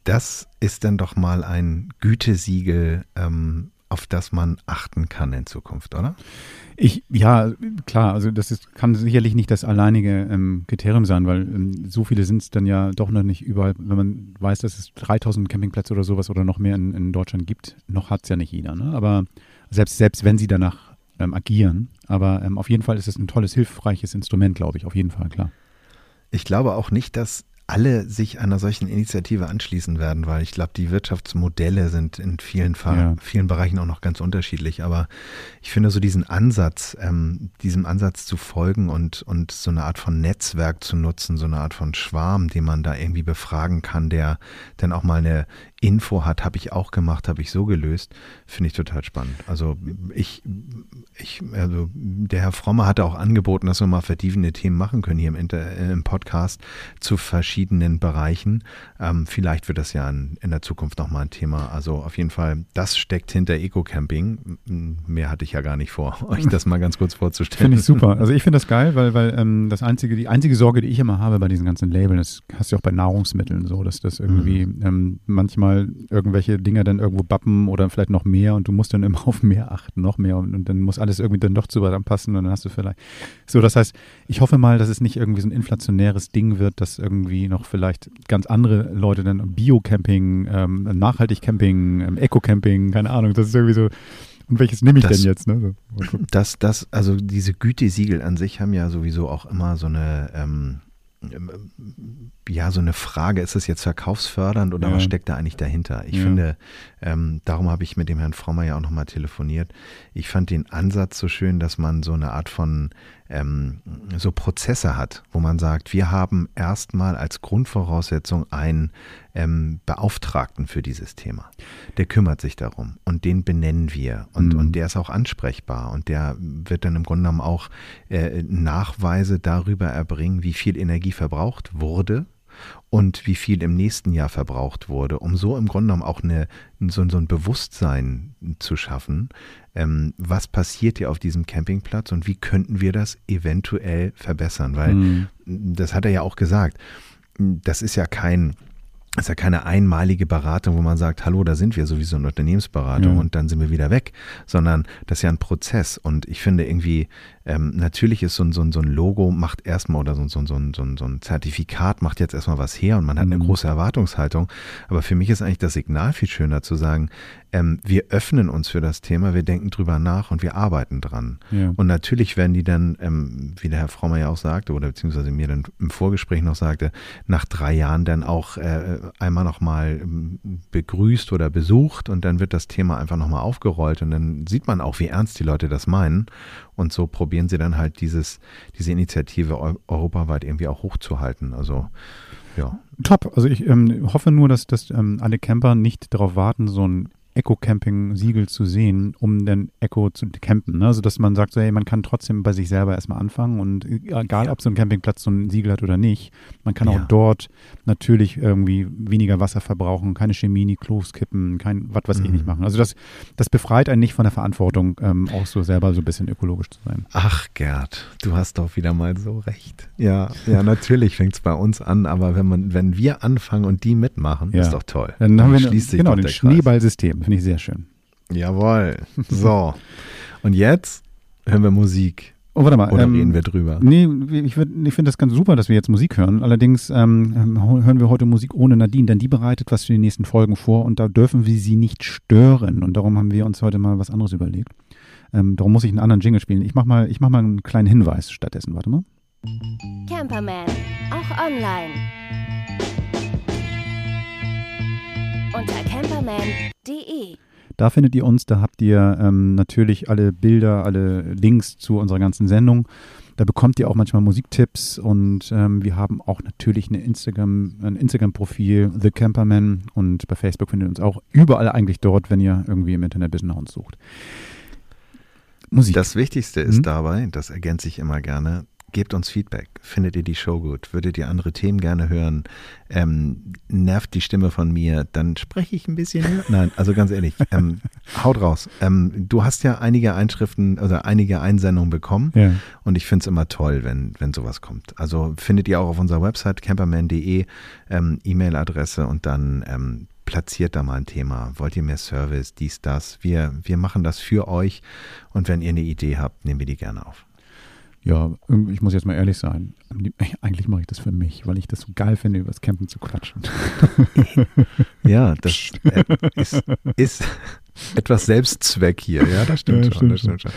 Das ist dann doch mal ein Gütesiegel, ähm, auf das man achten kann in Zukunft, oder? Ich, ja, klar, also das ist, kann sicherlich nicht das alleinige ähm, Kriterium sein, weil ähm, so viele sind es dann ja doch noch nicht überall. Wenn man weiß, dass es 3000 Campingplätze oder sowas oder noch mehr in, in Deutschland gibt, noch hat es ja nicht jeder. Ne? Aber selbst, selbst wenn sie danach ähm, agieren, aber ähm, auf jeden Fall ist es ein tolles, hilfreiches Instrument, glaube ich, auf jeden Fall, klar. Ich glaube auch nicht, dass alle sich einer solchen Initiative anschließen werden, weil ich glaube, die Wirtschaftsmodelle sind in vielen, ja. vielen Bereichen auch noch ganz unterschiedlich. Aber ich finde so diesen Ansatz, ähm, diesem Ansatz zu folgen und, und so eine Art von Netzwerk zu nutzen, so eine Art von Schwarm, den man da irgendwie befragen kann, der dann auch mal eine Info hat, habe ich auch gemacht, habe ich so gelöst, finde ich total spannend. Also ich, ich, also der Herr Frommer hatte auch angeboten, dass wir mal vertiefende Themen machen können hier im, Inter, äh, im Podcast zu verschiedenen Bereichen. Ähm, vielleicht wird das ja in, in der Zukunft nochmal ein Thema. Also auf jeden Fall, das steckt hinter Eco-Camping. Mehr hatte ich ja gar nicht vor, euch das mal ganz kurz vorzustellen. Finde ich super. Also ich finde das geil, weil, weil ähm, das einzige, die einzige Sorge, die ich immer habe bei diesen ganzen Labeln, das hast du ja auch bei Nahrungsmitteln so, dass das irgendwie mhm. ähm, manchmal mal irgendwelche Dinger dann irgendwo bappen oder vielleicht noch mehr und du musst dann immer auf mehr achten, noch mehr und, und dann muss alles irgendwie dann doch zu was passen und dann hast du vielleicht. So, das heißt, ich hoffe mal, dass es nicht irgendwie so ein inflationäres Ding wird, dass irgendwie noch vielleicht ganz andere Leute dann Bio-Camping, ähm, Nachhaltig-Camping, ähm, Eco-Camping, keine Ahnung, das ist irgendwie so. Und welches nehme ich das, denn jetzt? Ne? So, das, das, also diese Gütesiegel an sich haben ja sowieso auch immer so eine ähm, ja, so eine Frage, ist es jetzt verkaufsfördernd oder ja. was steckt da eigentlich dahinter? Ich ja. finde, ähm, darum habe ich mit dem Herrn Frommer ja auch nochmal telefoniert. Ich fand den Ansatz so schön, dass man so eine Art von ähm, so Prozesse hat, wo man sagt, wir haben erstmal als Grundvoraussetzung einen ähm, Beauftragten für dieses Thema. Der kümmert sich darum und den benennen wir und, mhm. und der ist auch ansprechbar und der wird dann im Grunde genommen auch äh, Nachweise darüber erbringen, wie viel Energie verbraucht wurde und wie viel im nächsten Jahr verbraucht wurde, um so im Grunde genommen auch eine, so, so ein Bewusstsein zu schaffen, ähm, was passiert hier auf diesem Campingplatz und wie könnten wir das eventuell verbessern, weil mhm. das hat er ja auch gesagt, das ist ja kein das ist ja keine einmalige Beratung, wo man sagt, hallo, da sind wir sowieso eine Unternehmensberatung ja. und dann sind wir wieder weg, sondern das ist ja ein Prozess. Und ich finde irgendwie, ähm, natürlich ist so ein, so, ein, so ein Logo macht erstmal oder so, so, so, so, so ein Zertifikat macht jetzt erstmal was her und man hat eine mhm. große Erwartungshaltung. Aber für mich ist eigentlich das Signal viel schöner zu sagen, ähm, wir öffnen uns für das Thema, wir denken drüber nach und wir arbeiten dran. Ja. Und natürlich werden die dann, ähm, wie der Herr Frommer ja auch sagte, oder beziehungsweise mir dann im Vorgespräch noch sagte, nach drei Jahren dann auch äh, einmal nochmal ähm, begrüßt oder besucht und dann wird das Thema einfach nochmal aufgerollt und dann sieht man auch, wie ernst die Leute das meinen. Und so probieren sie dann halt dieses, diese Initiative europaweit irgendwie auch hochzuhalten. Also ja. Top. Also ich ähm, hoffe nur, dass, dass ähm, alle Camper nicht darauf warten, so ein Eco-Camping-Siegel zu sehen, um dann Eco zu campen. Ne? Also dass man sagt, so, hey, man kann trotzdem bei sich selber erstmal anfangen und egal, ob so ein Campingplatz so ein Siegel hat oder nicht, man kann auch Ja. dort natürlich irgendwie weniger Wasser verbrauchen, keine Chemie in die Klos kippen, kein was weiß ich Mhm. nicht machen. Also das, das befreit einen nicht von der Verantwortung, ähm, auch so selber so ein bisschen ökologisch zu sein. Ach, Gerd, du hast doch wieder mal so recht. Ja, ja, natürlich fängt es bei uns an, aber wenn man, wenn wir anfangen und die mitmachen, Ja. ist doch toll. Dann, haben wir schließt sich genau den. Schneeballsystem, finde ich sehr schön. Jawohl. So. Und jetzt hören wir Musik. Oh, warte mal. Oder ähm, reden wir drüber? Nee, ich, würd- ich finde das ganz super, dass wir jetzt Musik hören. Allerdings ähm, ähm, hören wir heute Musik ohne Nadine, denn die bereitet was für die nächsten Folgen vor und da dürfen wir sie nicht stören. Und darum haben wir uns heute mal was anderes überlegt. Ähm, darum muss ich einen anderen Jingle spielen. Ich mache mal, ich mach mal einen kleinen Hinweis stattdessen. Warte mal. Camperman, auch online. Unter camperman.de. Da findet ihr uns, da habt ihr ähm, natürlich alle Bilder, alle Links zu unserer ganzen Sendung. Da bekommt ihr auch manchmal Musiktipps und ähm, wir haben auch natürlich eine Instagram, ein Instagram-Profil, The Camperman und bei Facebook findet ihr uns auch überall eigentlich dort, wenn ihr irgendwie im Internet bis nach uns sucht. Musik. Das Wichtigste ist Mhm. dabei, das ergänze ich immer gerne, gebt uns Feedback. Findet ihr die Show gut? Würdet ihr andere Themen gerne hören? Ähm, nervt die Stimme von mir? Dann spreche ich ein bisschen höher. Nein, also ganz ehrlich, ähm, haut raus. Ähm, du hast ja einige Einschriften oder einige Einsendungen bekommen ja. und ich finde es immer toll, wenn, wenn sowas kommt. Also findet ihr auch auf unserer Website camperman.de ähm, E-Mail-Adresse und dann ähm, platziert da mal ein Thema. Wollt ihr mehr Service, dies, das? Wir, wir machen das für euch und wenn ihr eine Idee habt, nehmen wir die gerne auf. Ja, ich muss jetzt mal ehrlich sein. Eigentlich mache ich das für mich, weil ich das so geil finde, über das Campen zu quatschen. Ja, das äh, ist, ist etwas Selbstzweck hier. Ja, das stimmt, Ja, schon, stimmt das stimmt schon.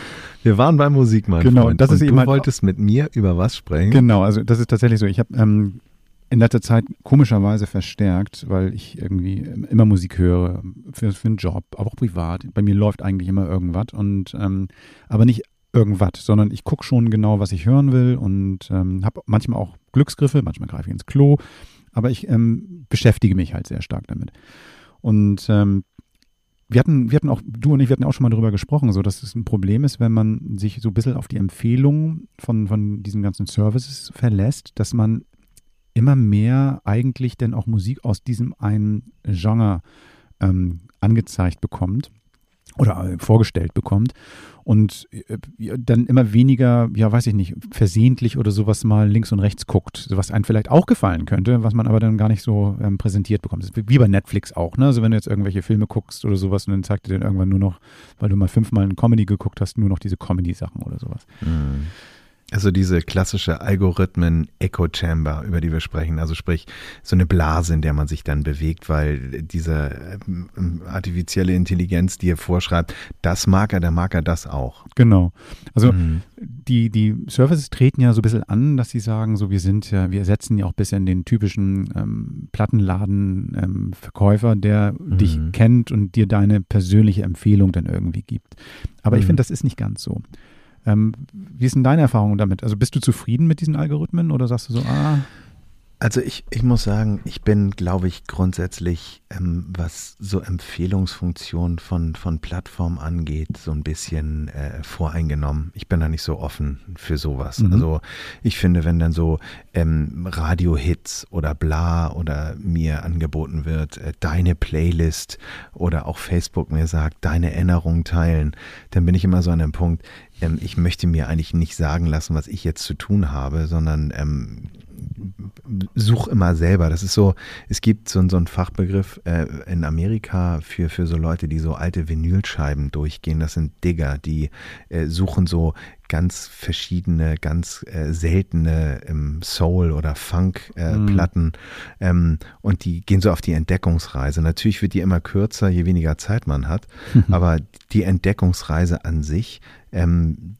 Wir waren bei Musik, mein Genau, Freund. das ist und du halt wolltest mit mir über was sprechen? Genau, also das ist tatsächlich so. Ich habe ähm, in letzter Zeit komischerweise verstärkt, weil ich irgendwie immer Musik höre für, für einen Job, aber auch privat. Bei mir läuft eigentlich immer irgendwas und ähm, aber nicht irgendwas, sondern ich gucke schon genau, was ich hören will und ähm, habe manchmal auch Glücksgriffe, manchmal greife ich ins Klo, aber ich ähm, beschäftige mich halt sehr stark damit. Und ähm, wir hatten, wir hatten auch, du und ich, wir hatten auch schon mal darüber gesprochen, so dass es ein Problem ist, wenn man sich so ein bisschen auf die Empfehlungen von, von diesen ganzen Services verlässt, dass man immer mehr eigentlich denn auch Musik aus diesem einen Genre ähm, angezeigt bekommt oder äh, vorgestellt bekommt und äh, dann immer weniger, ja weiß ich nicht, versehentlich oder sowas mal links und rechts guckt, was einem vielleicht auch gefallen könnte, was man aber dann gar nicht so ähm, präsentiert bekommt. Wie bei Netflix auch, ne? Also wenn du jetzt irgendwelche Filme guckst oder sowas und dann zeigt dir dann irgendwann nur noch, weil du mal fünfmal eine Comedy geguckt hast, nur noch diese Comedy-Sachen oder sowas. Mhm. Also diese klassische Algorithmen-Echo-Chamber, über die wir sprechen, also sprich so eine Blase, in der man sich dann bewegt, weil diese ähm, artifizielle Intelligenz dir vorschreibt, das mag er, der mag er das auch. Genau. Also Mhm. die, die Services treten ja so ein bisschen an, dass sie sagen, so wir sind ja, wir ersetzen ja auch ein bisschen den typischen ähm, Plattenladen-Verkäufer, der dich Mhm. kennt und dir deine persönliche Empfehlung dann irgendwie gibt. Aber ich Mhm. finde, das ist nicht ganz so. Ähm, wie ist denn deine Erfahrung damit? Also bist du zufrieden mit diesen Algorithmen oder sagst du so, ah, Also ich, ich muss sagen, ich bin, glaube ich, grundsätzlich, ähm, was so Empfehlungsfunktionen von, von Plattformen angeht, so ein bisschen äh, voreingenommen. Ich bin da nicht so offen für sowas. Mhm. Also ich finde, wenn dann so ähm, Radio-Hits oder bla oder mir angeboten wird, äh, deine Playlist oder auch Facebook mir sagt, deine Erinnerungen teilen, dann bin ich immer so an dem Punkt, ähm, ich möchte mir eigentlich nicht sagen lassen, was ich jetzt zu tun habe, sondern ähm, such immer selber. Das ist so, es gibt so, so einen Fachbegriff äh, in Amerika für, für so Leute, die so alte Vinylscheiben durchgehen. Das sind Digger, die äh, suchen so ganz verschiedene, ganz äh, seltene ähm, Soul- oder Mhm. Funk-Platten ähm, und die gehen so auf die Entdeckungsreise. Natürlich wird die immer kürzer, je weniger Zeit man hat, aber die Entdeckungsreise an sich, ähm,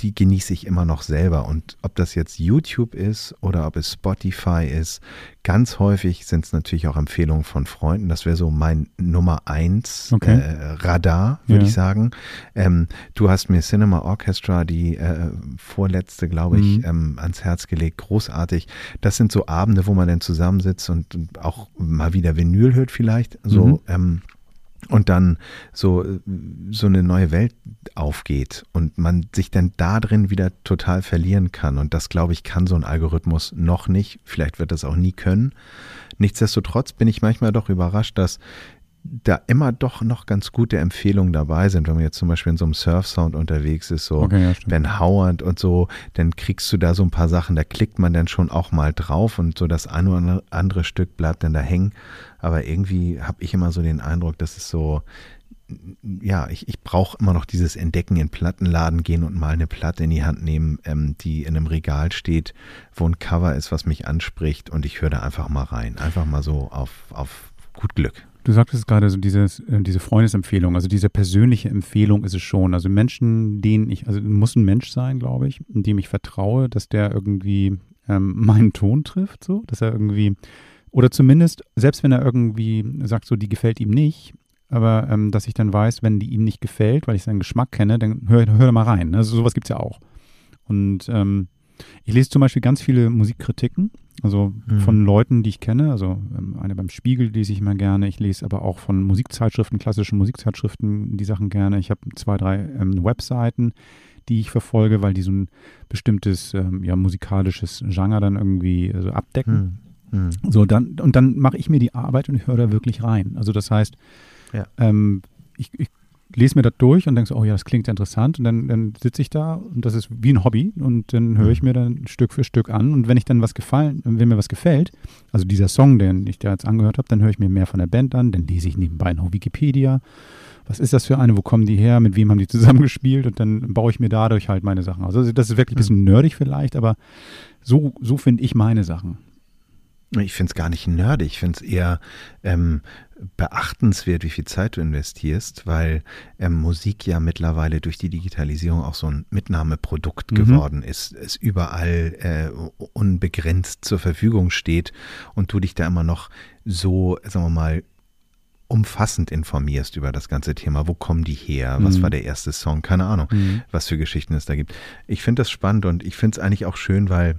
die genieße ich immer noch selber. Und ob das jetzt YouTube ist oder ob es Spotify ist, ganz häufig sind es natürlich auch Empfehlungen von Freunden. Das wäre so mein Nummer eins Okay. äh, Radar, würde Ja. ich sagen. Ähm, du hast mir Cinema Orchestra, die äh, vorletzte, glaube ich, Mhm. ähm, ans Herz gelegt. Großartig. Das sind so Abende, wo man dann zusammensitzt und, auch mal wieder Vinyl hört vielleicht. So, Mhm. ähm, und dann so, so eine neue Welt aufgeht und man sich dann da drin wieder total verlieren kann. Und das, glaube ich, kann so ein Algorithmus noch nicht. Vielleicht wird das auch nie können. Nichtsdestotrotz bin ich manchmal doch überrascht, dass da immer doch noch ganz gute Empfehlungen dabei sind, wenn man jetzt zum Beispiel in so einem Surf-Sound unterwegs ist, so Okay, ja. Ben Howard und so, dann kriegst du da so ein paar Sachen, da klickt man dann schon auch mal drauf und so das eine oder andere Stück bleibt dann da hängen. Aber irgendwie habe ich immer so den Eindruck, dass es so, ja, ich, ich brauche immer noch dieses Entdecken in Plattenladen gehen und mal eine Platte in die Hand nehmen, ähm, die in einem Regal steht, wo ein Cover ist, was mich anspricht und ich höre da einfach mal rein. Einfach mal so auf, auf gut Glück. Du sagtest gerade so dieses, äh, diese Freundesempfehlung, also diese persönliche Empfehlung ist es schon. Also Menschen, denen ich, also muss ein Mensch sein, glaube ich, dem ich vertraue, dass der irgendwie ähm, meinen Ton trifft, so, dass er irgendwie, oder zumindest, selbst wenn er irgendwie sagt, so, die gefällt ihm nicht, aber ähm, dass ich dann weiß, wenn die ihm nicht gefällt, weil ich seinen Geschmack kenne, dann hör, hör da mal rein. Also sowas gibt es ja auch. Und ähm, ich lese zum Beispiel ganz viele Musikkritiken, also Mhm. von Leuten, die ich kenne. Also ähm, eine beim Spiegel lese ich mal gerne. Ich lese aber auch von Musikzeitschriften, klassischen Musikzeitschriften, die Sachen gerne. Ich habe zwei, drei ähm, Webseiten, die ich verfolge, weil die so ein bestimmtes ähm, ja, musikalisches Genre dann irgendwie also abdecken. Hm. Hm. So, dann, und dann mache ich mir die Arbeit und ich höre da wirklich rein. Also das heißt, Ja. ähm, ich, ich lese mir das durch und denke so, oh ja, das klingt interessant. Und dann, dann sitze ich da und das ist wie ein Hobby und dann höre ich mir dann Stück für Stück an. Und wenn ich dann was gefallen, wenn mir was gefällt, also dieser Song, den ich da jetzt angehört habe, dann höre ich mir mehr von der Band an, dann lese ich nebenbei noch Wikipedia. Was ist das für eine? Wo kommen die her? Mit wem haben die zusammengespielt? Und dann baue ich mir dadurch halt meine Sachen aus. Also das ist wirklich ein bisschen nerdig vielleicht, aber so, so finde ich meine Sachen. Ich finde es gar nicht nerdig, ich finde es eher ähm, beachtenswert, wie viel Zeit du investierst, weil ähm, Musik ja mittlerweile durch die Digitalisierung auch so ein Mitnahmeprodukt Mhm. geworden ist, es überall äh, unbegrenzt zur Verfügung steht und du dich da immer noch so, sagen wir mal, umfassend informierst über das ganze Thema. Wo kommen die her? Was Mhm. war der erste Song? Keine Ahnung, Mhm. was für Geschichten es da gibt. Ich finde das spannend und ich finde es eigentlich auch schön, weil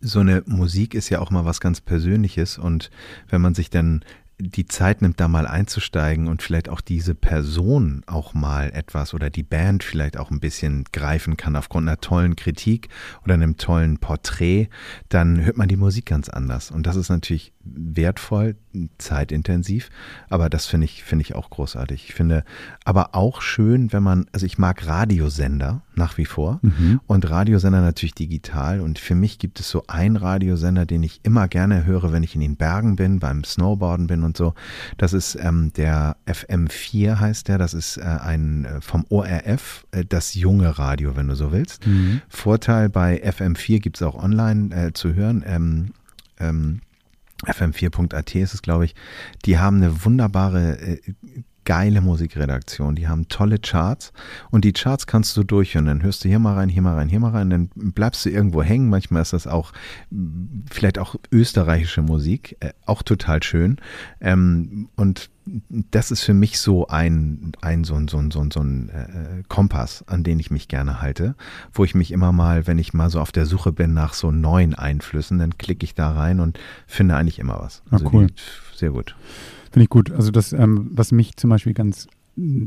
so eine Musik ist ja auch mal was ganz Persönliches und wenn man sich dann die Zeit nimmt, da mal einzusteigen und vielleicht auch diese Person auch mal etwas oder die Band vielleicht auch ein bisschen greifen kann aufgrund einer tollen Kritik oder einem tollen Porträt, dann hört man die Musik ganz anders. Und das ist natürlich wertvoll, zeitintensiv, aber das finde ich, finde ich auch großartig. Ich finde aber auch schön, wenn man, also ich mag Radiosender nach wie vor Mhm. und Radiosender natürlich digital. Und für mich gibt es so einen Radiosender, den ich immer gerne höre, wenn ich in den Bergen bin, beim Snowboarden bin und so. Das ist ähm, der FM4 heißt der. Das ist äh, ein äh, vom ORF, äh, das junge Radio, wenn du so willst. Mhm. Vorteil bei FM4 gibt es auch online äh, zu hören. Ähm, ähm, fm4.at ist es, glaube ich. Die haben eine wunderbare, äh, geile Musikredaktion. Die haben tolle Charts und die Charts kannst du durchhören. Dann hörst du hier mal rein, hier mal rein, hier mal rein. Dann bleibst du irgendwo hängen. Manchmal ist das auch vielleicht auch österreichische Musik, äh, auch total schön. Ähm, und das ist für mich so ein, ein so ein, so ein, so ein, so ein äh, Kompass, an den ich mich gerne halte, wo ich mich immer mal, wenn ich mal so auf der Suche bin nach so neuen Einflüssen, dann klicke ich da rein und finde eigentlich immer was. Ah, cool. die, sehr gut. Finde ich gut. Also das, ähm, was mich zum Beispiel ganz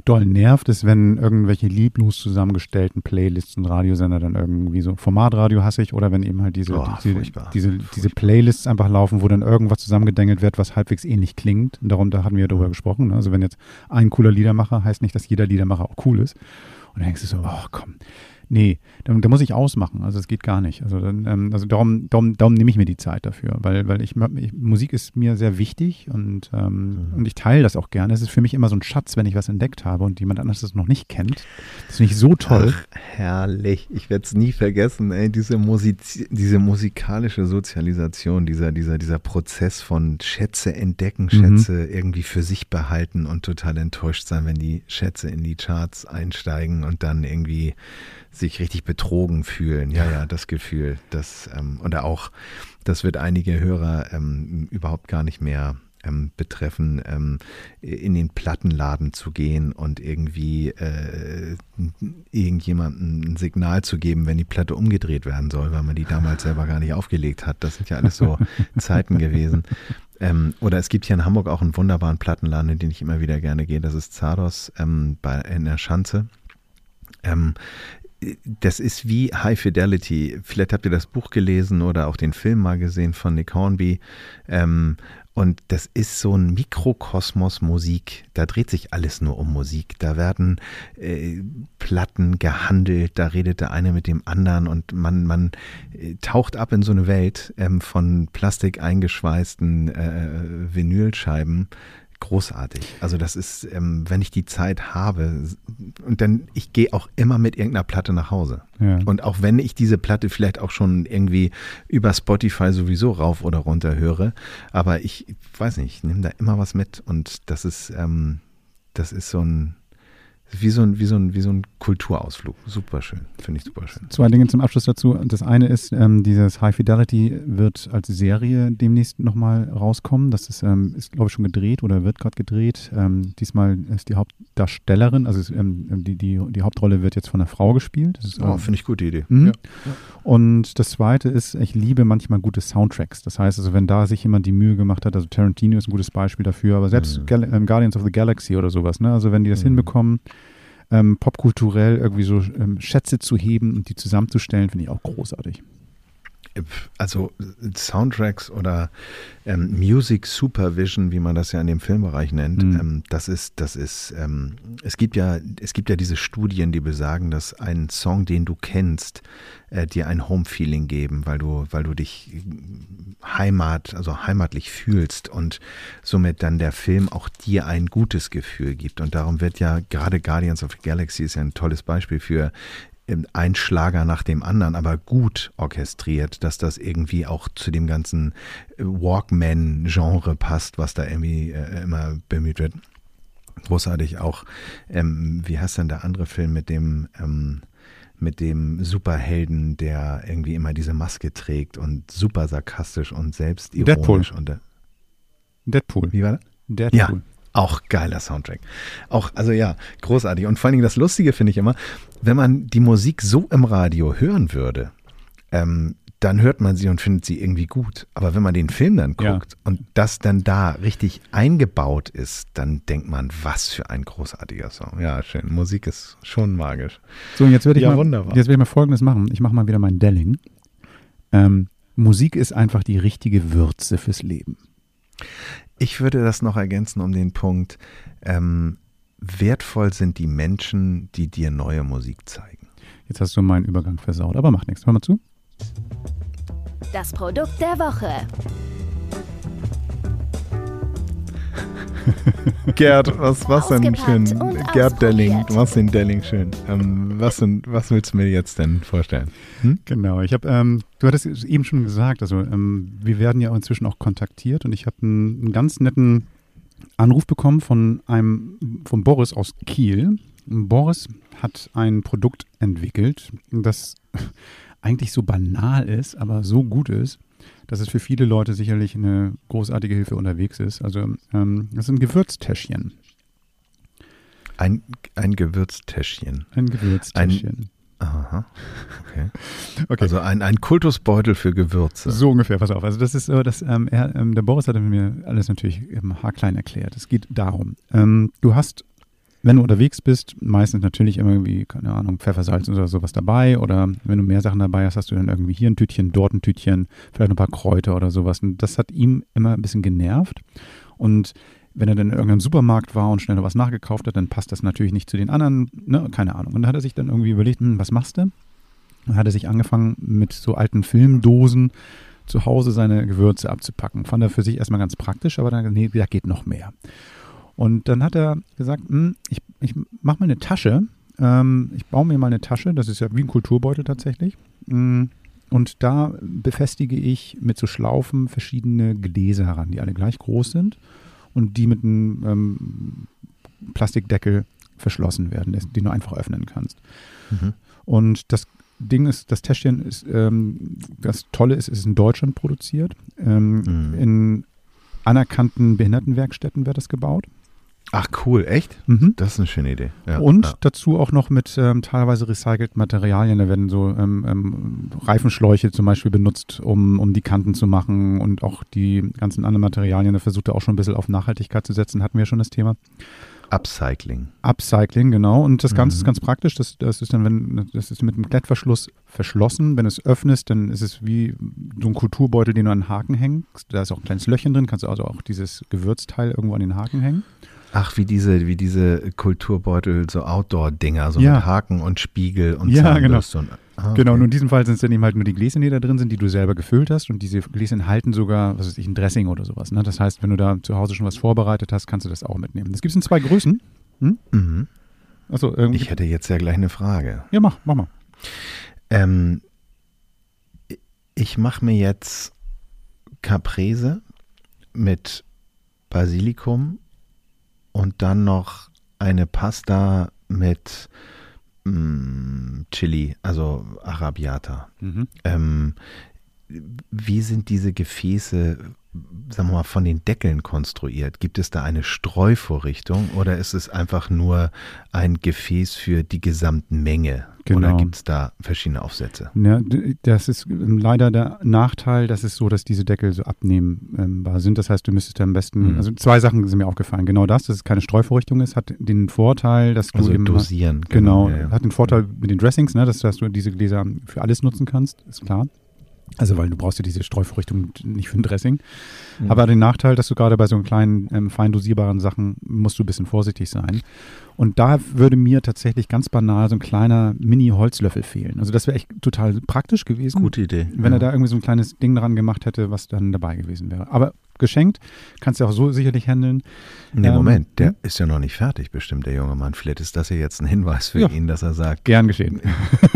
doll nervt, ist, wenn irgendwelche lieblos zusammengestellten Playlists und Radiosender dann irgendwie so Formatradio hasse ich oder wenn eben halt diese, Oh, diese, furchtbar. diese, diese Playlists einfach laufen, wo dann irgendwas zusammengedengelt wird, was halbwegs ähnlich klingt. Und darum, da hatten wir ja drüber gesprochen. Ne? Also wenn jetzt ein cooler Liedermacher, heißt nicht, dass jeder Liedermacher auch cool ist. Und dann denkst du so, oh komm, nee, da, da muss ich ausmachen. Also es geht gar nicht. Also, dann, ähm, also darum, darum, darum nehme ich mir die Zeit dafür, weil, weil ich, ich Musik ist mir sehr wichtig und, ähm, Mhm. und ich teile das auch gerne. Es ist für mich immer so ein Schatz, wenn ich was entdeckt habe und jemand anderes das noch nicht kennt. Das finde ich so toll. Ach, herrlich. Ich werde es nie vergessen, ey, diese, Musiz diese musikalische Sozialisation, dieser, dieser, dieser Prozess von Schätze entdecken, Mhm. Schätze irgendwie für sich behalten und total enttäuscht sein, wenn die Schätze in die Charts einsteigen und dann irgendwie sich richtig betrogen fühlen. Ja, ja, das Gefühl. Das, ähm, oder auch, das wird einige Hörer ähm, überhaupt gar nicht mehr ähm, betreffen, ähm, in den Plattenladen zu gehen und irgendwie äh, irgendjemandem ein Signal zu geben, wenn die Platte umgedreht werden soll, weil man die damals selber gar nicht aufgelegt hat. Das sind ja alles so Zeiten gewesen. Ähm, oder es gibt hier in Hamburg auch einen wunderbaren Plattenladen, in den ich immer wieder gerne gehe. Das ist Zardos ähm, bei, in der Schanze. Ähm, das ist wie High Fidelity. Vielleicht habt ihr das Buch gelesen oder auch den Film mal gesehen von Nick Hornby. Ähm, und das ist so ein Mikrokosmos Musik. Da dreht sich alles nur um Musik. Da werden äh, Platten gehandelt, da redet der eine mit dem anderen und man, man äh, taucht ab in so eine Welt ähm, von Plastik eingeschweißten äh, Vinylscheiben großartig. Also das ist, ähm, wenn ich die Zeit habe, und dann, ich gehe auch immer mit irgendeiner Platte nach Hause. Ja. Und auch wenn ich diese Platte vielleicht auch schon irgendwie über Spotify sowieso rauf oder runter höre, aber ich, ich weiß nicht, ich nehme da immer was mit und das ist, ähm, das ist so ein, wie so ein, wie so ein, wie so ein Kulturausflug. Super schön. Finde ich super schön. Zwei Dinge zum Abschluss dazu. Das eine ist, ähm, dieses High Fidelity wird als Serie demnächst nochmal rauskommen. Das ist, ähm, ist glaube ich, schon gedreht oder wird gerade gedreht. Ähm, diesmal ist die Hauptdarstellerin, also ist, ähm, die, die, die Hauptrolle wird jetzt von einer Frau gespielt. oh, ähm, finde ich gute Idee. Mhm. Ja. Und das zweite ist, ich liebe manchmal gute Soundtracks. Das heißt also, wenn da sich jemand die Mühe gemacht hat, also Tarantino ist ein gutes Beispiel dafür, aber selbst mhm. Ähm, Guardians of the Galaxy oder sowas, ne? Also wenn die das mhm. hinbekommen, ähm, popkulturell irgendwie so ähm, Schätze zu heben und die zusammenzustellen, finde ich auch großartig also Soundtracks oder ähm, Music Supervision, wie man das ja in dem Filmbereich nennt, mhm. ähm, das ist, das ist, ähm, es gibt ja, es gibt ja diese Studien, die besagen, dass ein Song, den du kennst, äh, dir ein Home-Feeling geben, weil du, weil du dich Heimat, also heimatlich fühlst und somit dann der Film auch dir ein gutes Gefühl gibt. Und darum wird ja gerade Guardians of the Galaxy ist ja ein tolles Beispiel für ein Schlager nach dem anderen, aber gut orchestriert, dass das irgendwie auch zu dem ganzen äh, Walkman-Genre passt, was da irgendwie äh, immer bemüht wird. Großartig auch, ähm, wie heißt denn der andere Film mit dem, ähm, mit dem Superhelden, der irgendwie immer diese Maske trägt und super sarkastisch und selbstironisch. Deadpool. Und, äh, Deadpool. Wie war das? Deadpool. Ja, auch geiler Soundtrack. Auch, also ja, großartig. Und vor allen Dingen das Lustige finde ich immer, wenn man die Musik so im Radio hören würde, ähm, dann hört man sie und findet sie irgendwie gut. Aber wenn man den Film dann guckt ja. und das dann da richtig eingebaut ist, dann denkt man, was für ein großartiger Song. Ja, schön. Musik ist schon magisch. So, jetzt werde ich, ja, mal, wunderbar. Jetzt werde ich mal Folgendes machen. Ich mache mal wieder meinen Delling. Ähm, Musik ist einfach die richtige Würze fürs Leben. Ich würde das noch ergänzen um den Punkt, ähm, wertvoll sind die Menschen, die dir neue Musik zeigen. Jetzt hast du meinen Übergang versaut, aber mach nichts. Hör mal zu. Das Produkt der Woche. Gerd, was, was denn schön? Gerd Delling, was denn Delling schön? Ähm, was, denn, was willst du mir jetzt denn vorstellen? Hm? Genau, ich habe, ähm, du hattest eben schon gesagt, also ähm, wir werden ja inzwischen auch kontaktiert und ich habe einen, einen, ganz netten Anruf bekommen von einem, von Boris aus Kiel. Boris hat ein Produkt entwickelt, das eigentlich so banal ist, aber so gut ist dass es für viele Leute sicherlich eine großartige Hilfe unterwegs ist. Also ähm, das ist ein Gewürztäschchen. Ein, ein Gewürztäschchen. Ein Gewürztäschchen. Ein, aha, okay. okay. Also ein, ein Kultusbeutel für Gewürze. So ungefähr, pass auf. Also das ist so, dass ähm, er, ähm, der Boris hat mir alles natürlich haarklein erklärt. Es geht darum, ähm, du hast wenn du unterwegs bist, meistens natürlich irgendwie, keine Ahnung, Pfeffersalz oder sowas dabei. Oder wenn du mehr Sachen dabei hast, hast du dann irgendwie hier ein Tütchen, dort ein Tütchen, vielleicht ein paar Kräuter oder sowas. Und das hat ihm immer ein bisschen genervt. Und wenn er dann in irgendeinem Supermarkt war und schnell was nachgekauft hat, dann passt das natürlich nicht zu den anderen, ne? keine Ahnung. Und dann hat er sich dann irgendwie überlegt, hm, was machst du? Dann hat er sich angefangen mit so alten Filmdosen zu Hause seine Gewürze abzupacken. Fand er für sich erstmal ganz praktisch, aber dann, nee, da geht noch mehr. Und dann hat er gesagt, hm, ich, ich mache mal eine Tasche. Ähm, ich baue mir mal eine Tasche, das ist ja wie ein Kulturbeutel tatsächlich. Hm, und da befestige ich mit so Schlaufen verschiedene Gläser heran, die alle gleich groß sind und die mit einem ähm, Plastikdeckel verschlossen werden, den du einfach öffnen kannst. Mhm. Und das Ding ist, das Täschchen ist, ähm, das Tolle ist, es ist in Deutschland produziert. Ähm, mhm. In anerkannten Behindertenwerkstätten wird das gebaut. Ach cool, echt? Mhm. Das ist eine schöne Idee. Ja, und ja. dazu auch noch mit ähm, teilweise recycelten Materialien. Da werden so ähm, ähm, Reifenschläuche zum Beispiel benutzt, um, um die Kanten zu machen und auch die ganzen anderen Materialien. Da versucht er auch schon ein bisschen auf Nachhaltigkeit zu setzen. Hatten wir schon das Thema. Upcycling. Upcycling, genau. Und das Ganze mhm. ist ganz praktisch. Das, das ist dann, wenn das ist mit einem Klettverschluss verschlossen. Wenn es öffnest, dann ist es wie so ein Kulturbeutel, den du an den Haken hängst. Da ist auch ein kleines Löchchen drin. Kannst du also auch dieses Gewürzteil irgendwo an den Haken hängen. Ach, wie diese, wie diese Kulturbeutel, so Outdoor-Dinger, so ja. mit Haken und Spiegel und ja, genau. Und, ah, genau, und in diesem Fall sind es dann eben halt nur die Gläser, die da drin sind, die du selber gefüllt hast. Und diese Gläser enthalten sogar, was weiß ich, ein Dressing oder sowas. Ne? Das heißt, wenn du da zu Hause schon was vorbereitet hast, kannst du das auch mitnehmen. Das gibt es in zwei Größen. Hm? Mhm. Achso, irgendwie. Ich hätte jetzt ja gleich eine Frage. Ja, mach, mach mal. Ähm, ich mache mir jetzt Caprese mit Basilikum und dann noch eine Pasta mit mh, mm, Chili, also Arabiata. Mhm. Ähm, wie sind diese Gefäße sagen wir mal, von den Deckeln konstruiert? Gibt es da eine Streuvorrichtung oder ist es einfach nur ein Gefäß für die Gesamtmenge? Genau. Oder gibt es da verschiedene Aufsätze? Ja, das ist leider der Nachteil, dass es so, dass diese Deckel so abnehmbar sind. Das heißt, du müsstest am besten, mhm. also zwei Sachen sind mir aufgefallen. Genau das, dass es keine Streuvorrichtung ist, hat den Vorteil, dass du also eben dosieren. Genau, ja, ja. hat den Vorteil mit den Dressings, ne, dass, dass du diese Gläser für alles nutzen kannst, ist klar. Also, weil du brauchst ja diese Streuvorrichtung nicht für ein Dressing. Mhm. Aber den Nachteil, dass du gerade bei so kleinen, ähm, fein dosierbaren Sachen musst du ein bisschen vorsichtig sein. Und da würde mir tatsächlich ganz banal so ein kleiner Mini-Holzlöffel fehlen. Also das wäre echt total praktisch gewesen. Gute Idee. Wenn ja. er da irgendwie so ein kleines Ding dran gemacht hätte, was dann dabei gewesen wäre. Aber geschenkt, kannst du auch so sicherlich handeln. Nee, ähm, Moment, der hm? ist ja noch nicht fertig, bestimmt, der junge Mann. Vielleicht ist das ja jetzt ein Hinweis für ja. ihn, dass er sagt. Gern geschehen.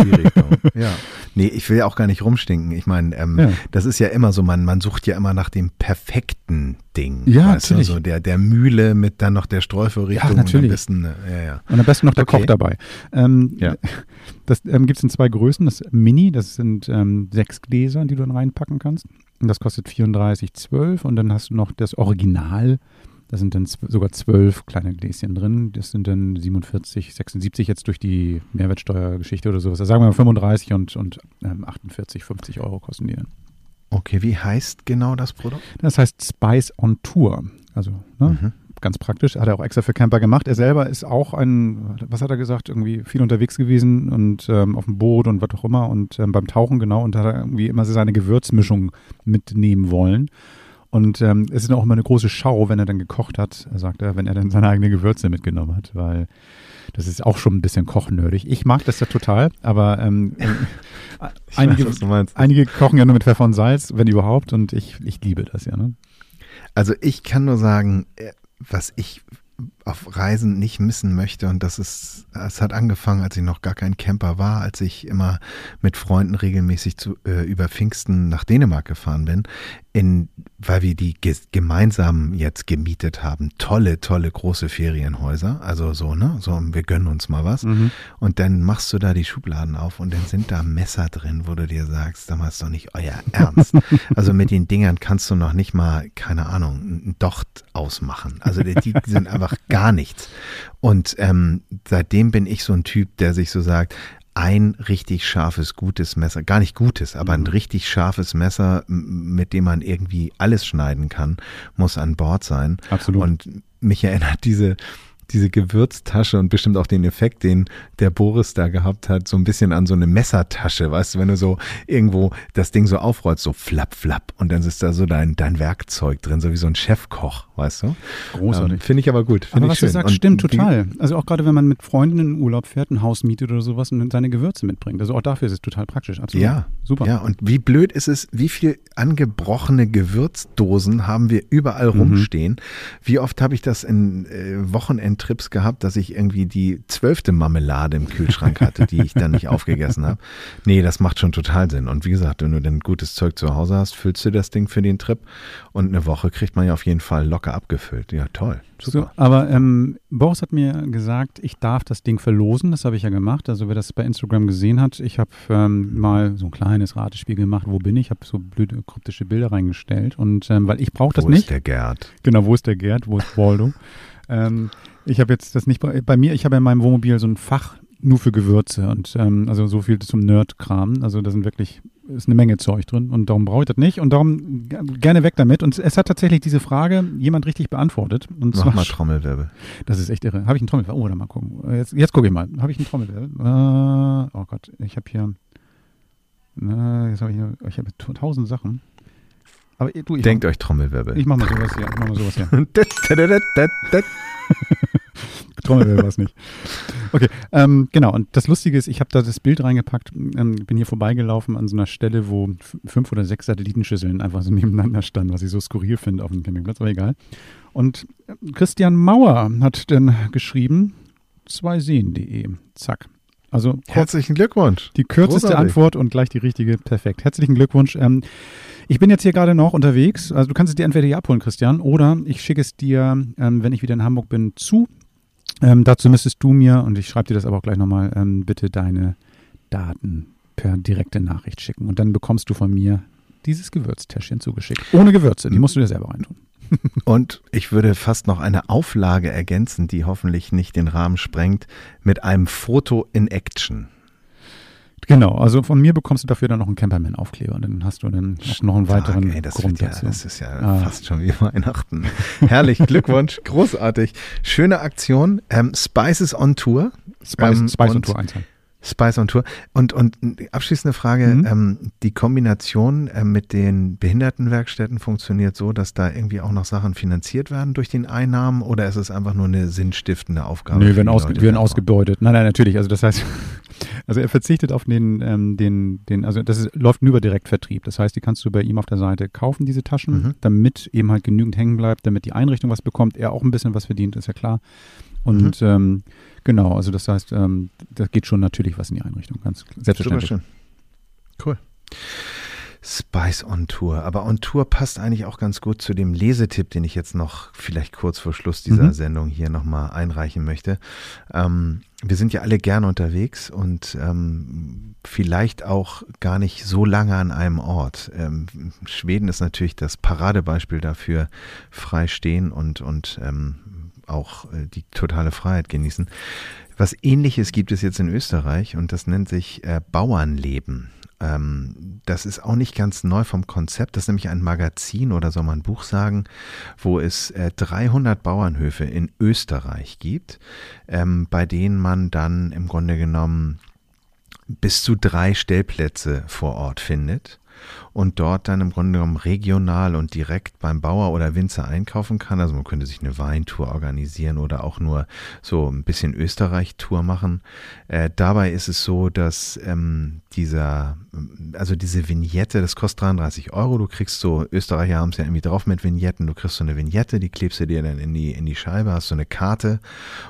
Die Richtung. ja. Nee, ich will ja auch gar nicht rumstinken. Ich meine, ähm, ja. das ist ja immer so, man, man sucht ja immer nach dem perfekten Ding. Ja, natürlich. Du? So der, der Mühle mit dann noch der Streuvorrichtung. Ja, natürlich. Und am besten, ja, ja. Und am besten noch der okay. Koch dabei. Ähm, ja. Das ähm, gibt es in zwei Größen. Das Mini, das sind ähm, sechs Gläser, die du dann reinpacken kannst. Das kostet 34,12 und dann hast du noch das Original. Da sind dann sogar zwölf kleine Gläschen drin. Das sind dann 47, 76 jetzt durch die Mehrwertsteuergeschichte oder sowas. Also sagen wir mal 35 und, und ähm, 48, 50 Euro kosten die dann. Okay, wie heißt genau das Produkt? Das heißt Spice on Tour. Also ne, mhm ganz praktisch. Hat er auch extra für Camper gemacht. Er selber ist auch ein, was hat er gesagt, irgendwie viel unterwegs gewesen und ähm, auf dem Boot und was auch immer und ähm, beim Tauchen genau und hat er irgendwie immer seine Gewürzmischung mitnehmen wollen. Und ähm, es ist auch immer eine große Schau, wenn er dann gekocht hat, sagt er, wenn er dann seine eigenen Gewürze mitgenommen hat, weil das ist auch schon ein bisschen kochnördig. Ich mag das ja total, aber ähm, äh, einige, weiß, einige kochen ja nur mit Pfeffer und Salz, wenn überhaupt, und ich, ich liebe das ja. Ne? Also ich kann nur sagen, äh, was ich auf Reisen nicht missen möchte. Und das ist, es hat angefangen, als ich noch gar kein Camper war, als ich immer mit Freunden regelmäßig zu, äh, über Pfingsten nach Dänemark gefahren bin, in, weil wir die gemeinsam jetzt gemietet haben. Tolle, tolle große Ferienhäuser. Also so, ne? So, wir gönnen uns mal was. Mhm. Und dann machst du da die Schubladen auf und dann sind da Messer drin, wo du dir sagst, da ist doch nicht euer Ernst. also mit den Dingern kannst du noch nicht mal, keine Ahnung, ein Docht ausmachen. Also die, die sind einfach gar nichts. Und ähm, seitdem bin ich so ein Typ, der sich so sagt, ein richtig scharfes, gutes Messer, gar nicht gutes, aber ein mhm. richtig scharfes Messer, mit dem man irgendwie alles schneiden kann, muss an Bord sein. Absolut. Und mich erinnert diese, diese Gewürztasche und bestimmt auch den Effekt, den der Boris da gehabt hat, so ein bisschen an so eine Messertasche, weißt du, wenn du so irgendwo das Ding so aufrollst, so flapp, flapp und dann ist da so dein, dein Werkzeug drin, so wie so ein Chefkoch, weißt du? Großartig. Ähm, Finde ich aber gut. Aber ich was schön. du sagst, und stimmt total. Also auch gerade wenn man mit Freunden in Urlaub fährt, ein Haus mietet oder sowas und seine Gewürze mitbringt. Also auch dafür ist es total praktisch. Absolut. Ja, super. Ja, und wie blöd ist es, wie viel angebrochene Gewürzdosen haben wir überall mhm. rumstehen? Wie oft habe ich das in äh, Wochenenden meinen Trips gehabt, dass ich irgendwie die zwölfte Marmelade im Kühlschrank hatte, die ich dann nicht aufgegessen habe. Nee, das macht schon total Sinn. Und wie gesagt, wenn du dann gutes Zeug zu Hause hast, füllst du das Ding für den Trip und eine Woche kriegt man ja auf jeden Fall locker abgefüllt. Ja, toll. Super. So, aber ähm, Boris hat mir gesagt, ich darf das Ding verlosen. Das habe ich ja gemacht. Also wer das bei Instagram gesehen hat, ich habe ähm, mal so ein kleines Ratespiel gemacht. Wo bin ich? Ich habe so blöde kryptische Bilder reingestellt. Und ähm, weil ich brauche das nicht. Wo ist der Gerd? Genau, wo ist der Gerd? Wo ist Waldo? ähm, ich habe jetzt das nicht bei, mir. Ich habe in meinem Wohnmobil so ein Fach nur für Gewürze und ähm, also so viel zum Nerd-Kram. Also da sind wirklich ist eine Menge Zeug drin und darum brauche ich das nicht und darum gerne weg damit. Und es hat tatsächlich diese Frage jemand richtig beantwortet. Und Mach mal Trommelwirbel. Das ist echt irre. Habe ich einen Trommelwirbel? Oh, da mal gucken. Jetzt, jetzt gucke ich mal. Habe ich einen Trommelwirbel? Äh, oh Gott, ich habe hier, na, jetzt habe ich hier, ich habe tausend Sachen. Aber du, Denkt mach, euch Trommelwirbel. Ich mache mal sowas hier. Ich mach mal sowas hier. Trommelwirbel war es nicht. Okay, ähm, genau. Und das Lustige ist, ich habe da das Bild reingepackt, ähm, bin hier vorbeigelaufen an so einer Stelle, wo fünf oder sechs Satellitenschüsseln einfach so nebeneinander standen, was ich so skurril finde auf dem Campingplatz, aber egal. Und äh, Christian Mauer hat dann geschrieben, zweiseen.de. Zack. Also herzlichen Glückwunsch. Die kürzeste Großartig. Antwort und gleich die richtige. Perfekt. Herzlichen Glückwunsch. Ähm, ich bin jetzt hier gerade noch unterwegs. Also du kannst es dir entweder hier abholen, Christian, oder ich schicke es dir, ähm, wenn ich wieder in Hamburg bin, zu. Ähm, dazu müsstest du mir, und ich schreibe dir das aber auch gleich nochmal, ähm, bitte deine Daten per direkte Nachricht schicken. Und dann bekommst du von mir dieses Gewürztäschchen zugeschickt. Ohne Gewürze, die musst du dir selber reintun. Und ich würde fast noch eine Auflage ergänzen, die hoffentlich nicht den Rahmen sprengt, mit einem Foto in Action. Genau, also von mir bekommst du dafür dann noch einen Camperman-Aufkleber und dann hast du dann noch, einen weiteren ey, das Grund ja, dazu. Das ist ja ah. fast schon wie Weihnachten. Herrlich, Glückwunsch, großartig. Schöne Aktion. Ähm, Spices on Tour. Spice, ähm, Spice on Tour einzahlen. Spice on Tour. Und, und abschließende Frage, mhm. ähm, die Kombination äh, mit den Behindertenwerkstätten funktioniert so, dass da irgendwie auch noch Sachen finanziert werden durch den Einnahmen oder ist es einfach nur eine sinnstiftende Aufgabe? Nö, werden, ausge werden ausgebeutet. Nein, nein, natürlich. Also das heißt, also er verzichtet auf den, ähm, den, den, also das ist, läuft nur über Direktvertrieb. Das heißt, die kannst du bei ihm auf der Seite kaufen, diese Taschen, mhm. damit eben halt genügend hängen bleibt, damit die Einrichtung was bekommt, er auch ein bisschen was verdient, ist ja klar. Und mhm. ähm, genau, also das heißt, ähm, da geht schon natürlich was in die Einrichtung, ganz selbstverständlich. Super schön. Cool. Spice on Tour. Aber on Tour passt eigentlich auch ganz gut zu dem Lesetipp, den ich jetzt noch vielleicht kurz vor Schluss dieser mhm. Sendung hier nochmal einreichen möchte. Ähm, wir sind ja alle gerne unterwegs und ähm, vielleicht auch gar nicht so lange an einem Ort. Ähm, Schweden ist natürlich das Paradebeispiel dafür, frei stehen und, und ähm, auch äh, die totale Freiheit genießen. Was ähnliches gibt es jetzt in Österreich und das nennt sich äh, Bauernleben. Ähm, das ist auch nicht ganz neu vom Konzept. Das ist nämlich ein Magazin oder soll man ein Buch sagen, wo es äh, 300 Bauernhöfe in Österreich gibt, ähm, bei denen man dann im Grunde genommen bis zu drei Stellplätze vor Ort findet und dort dann im Grunde genommen regional und direkt beim Bauer oder Winzer einkaufen kann. Also man könnte sich eine Weintour organisieren oder auch nur so ein bisschen Österreich-Tour machen. Äh, dabei ist es so, dass ähm, dieser, also diese Vignette, das kostet 33 Euro. Du kriegst so, Österreicher haben es ja irgendwie drauf mit Vignetten. Du kriegst so eine Vignette, die klebst du dir dann in die, in die Scheibe, hast so eine Karte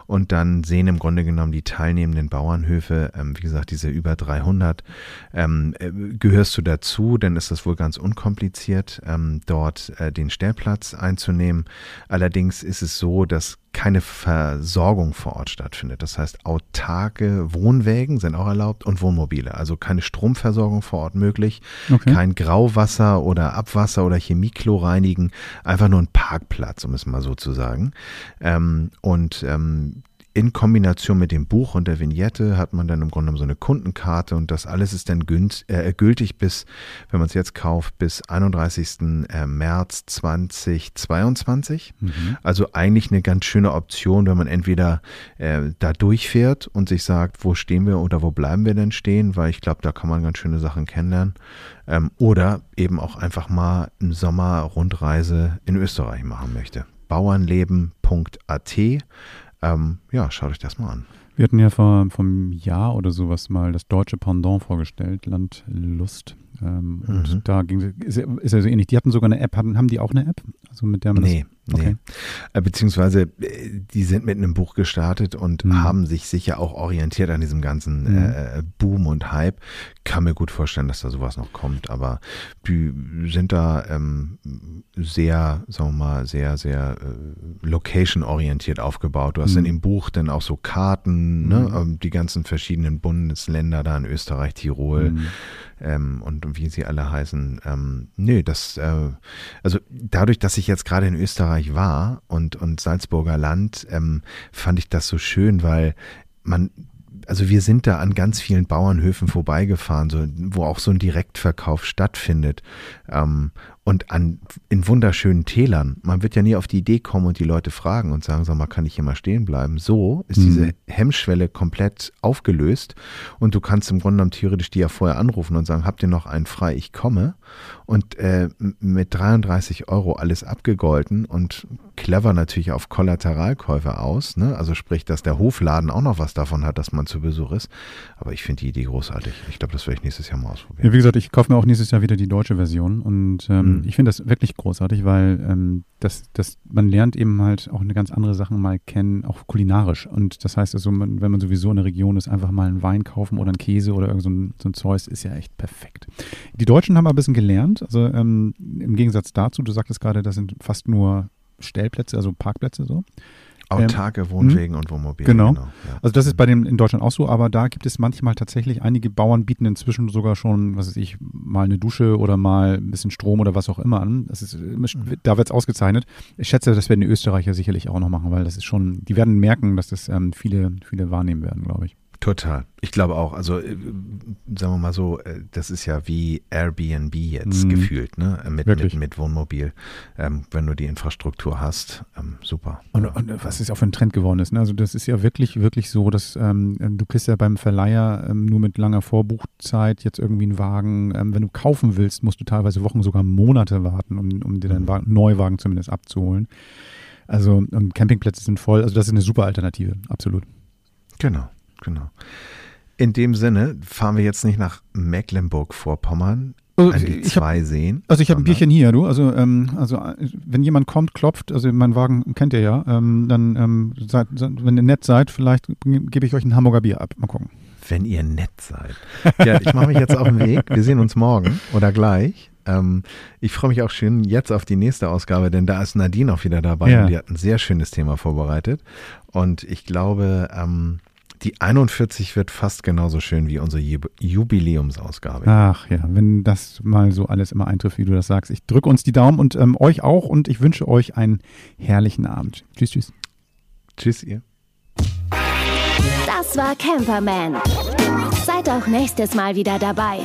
und dann sehen im Grunde genommen die teilnehmenden Bauernhöfe, ähm, wie gesagt, diese über 300, ähm, äh, gehörst du dazu, dann ist das wohl ganz unkompliziert, ähm, dort äh, den Stellplatz einzunehmen. Allerdings ist es so, dass keine Versorgung vor Ort stattfindet. Das heißt, autarke Wohnwägen sind auch erlaubt und Wohnmobile. Also keine Stromversorgung vor Ort möglich, okay. kein Grauwasser oder Abwasser oder Chemiechlorreinigen, einfach nur ein Parkplatz, um es mal so zu sagen. Ähm, und ähm, in Kombination mit dem Buch und der Vignette hat man dann im Grunde genommen so eine Kundenkarte und das alles ist dann günst, äh, gültig bis, wenn man es jetzt kauft, bis 31. Äh, März 2022. Mhm. Also eigentlich eine ganz schöne Option, wenn man entweder äh, da durchfährt und sich sagt, wo stehen wir oder wo bleiben wir denn stehen, weil ich glaube, da kann man ganz schöne Sachen kennenlernen. Ähm, oder eben auch einfach mal im Sommer Rundreise in Österreich machen möchte. Bauernleben.at ähm, ja, schaut euch das mal an. Wir hatten ja vor, vor einem Jahr oder sowas mal das deutsche Pendant vorgestellt, Landlust. Ähm, mhm. Und da ging ist, ist ja so ähnlich. Die hatten sogar eine App. Haben, haben die auch eine App? Also mit der man Nee. Okay. Äh, Beziehungsweise, äh, die sind mit einem Buch gestartet und Mhm. haben sich sicher auch orientiert an diesem ganzen Mhm. äh, Boom und Hype. Kann mir gut vorstellen, dass da sowas noch kommt, aber die sind da ähm, sehr, sagen wir mal, sehr, sehr äh, location-orientiert aufgebaut. Du hast Mhm. in dem Buch dann auch so Karten, ne? Mhm. ähm, die ganzen verschiedenen Bundesländer da in Österreich, Tirol Mhm. ähm, und wie sie alle heißen. Ähm, nö, das, äh, also dadurch, dass ich jetzt gerade in Österreich war und, und Salzburger Land, ähm, fand ich das so schön, weil man, also wir sind da an ganz vielen Bauernhöfen vorbeigefahren, so, wo auch so ein Direktverkauf stattfindet. Ähm, und an, in wunderschönen Tälern. Man wird ja nie auf die Idee kommen und die Leute fragen und sagen, sag mal, kann ich hier mal stehen bleiben? So ist Mhm. diese Hemmschwelle komplett aufgelöst und du kannst im Grunde genommen theoretisch die ja vorher anrufen und sagen, habt ihr noch einen frei? Ich komme. Und äh, mit 33 Euro alles abgegolten und clever natürlich auf Kollateralkäufe aus. Ne? Also sprich, dass der Hofladen auch noch was davon hat, dass man zu Besuch ist. Aber ich finde die Idee großartig. Ich glaube, das werde ich nächstes Jahr mal ausprobieren. Ja, wie gesagt, ich kaufe mir auch nächstes Jahr wieder die deutsche Version und ähm, Mhm. ich finde das wirklich großartig, weil ähm, das, das, man lernt eben halt auch eine ganz andere Sachen mal kennen, auch kulinarisch. Und das heißt also, man, wenn man sowieso in der Region ist, einfach mal einen Wein kaufen oder einen Käse oder irgend so ein, so ein Zeus ist ja echt perfekt. Die Deutschen haben ein bisschen gelernt, also ähm, im Gegensatz dazu, du sagtest gerade, das sind fast nur Stellplätze, also Parkplätze so. Autarke Wohnwegen und Wohnmobile. Genau. ja. Also das ist bei dem in Deutschland auch so, aber da gibt es manchmal tatsächlich, einige Bauern bieten inzwischen sogar schon, was weiß ich, mal eine Dusche oder mal ein bisschen Strom oder was auch immer an. Das ist, immer- da wird es ausgezeichnet. Ich schätze, das werden die Österreicher sicherlich auch noch machen, weil das ist schon, die werden merken, dass das ähm, viele, viele wahrnehmen werden, glaube ich. Total. Ich glaube auch. Also äh, sagen wir mal so, äh, das ist ja wie Airbnb jetzt Mhm. gefühlt, ne? Äh, Mit, mit, mit Wohnmobil. Ähm, wenn du die Infrastruktur hast, ähm, super. Und, und was es auch für ein Trend geworden ist. Ne? Also das ist ja wirklich, wirklich so, dass ähm, du kriegst ja beim Verleiher ähm, nur mit langer Vorbuchzeit jetzt irgendwie einen Wagen. Ähm, wenn du kaufen willst, musst du teilweise Wochen, sogar Monate warten, um, um dir deinen Mhm. Wagen, Neuwagen zumindest abzuholen. Also und Campingplätze sind voll. Also das ist eine super Alternative, absolut. Genau, genau. In dem Sinne fahren wir jetzt nicht nach Mecklenburg-Vorpommern Also an die ich hab- zwei Seen. Also ich habe ein Bierchen hier, du. Also, ähm, also äh, wenn jemand kommt, klopft, also mein Wagen kennt ihr ja, ähm, dann ähm, seid, wenn ihr nett seid, vielleicht gebe ich euch ein Hamburger Bier ab. Mal gucken. Wenn ihr nett seid. Ja, ich mache mich jetzt auf den Weg. Wir sehen uns morgen oder gleich. Ähm, ich freue mich auch schon jetzt auf die nächste Ausgabe, denn da ist Nadine auch wieder dabei Ja. und die hat ein sehr schönes Thema vorbereitet. Und ich glaube, ähm, die 41 wird fast genauso schön wie unsere Jub- Jubiläumsausgabe. Ach ja, wenn das mal so alles immer eintrifft, wie du das sagst. Ich drücke uns die Daumen und ähm, euch auch und ich wünsche euch einen herrlichen Abend. Tschüss, tschüss. Tschüss, ihr. Das war Camperman. Seid auch nächstes Mal wieder dabei.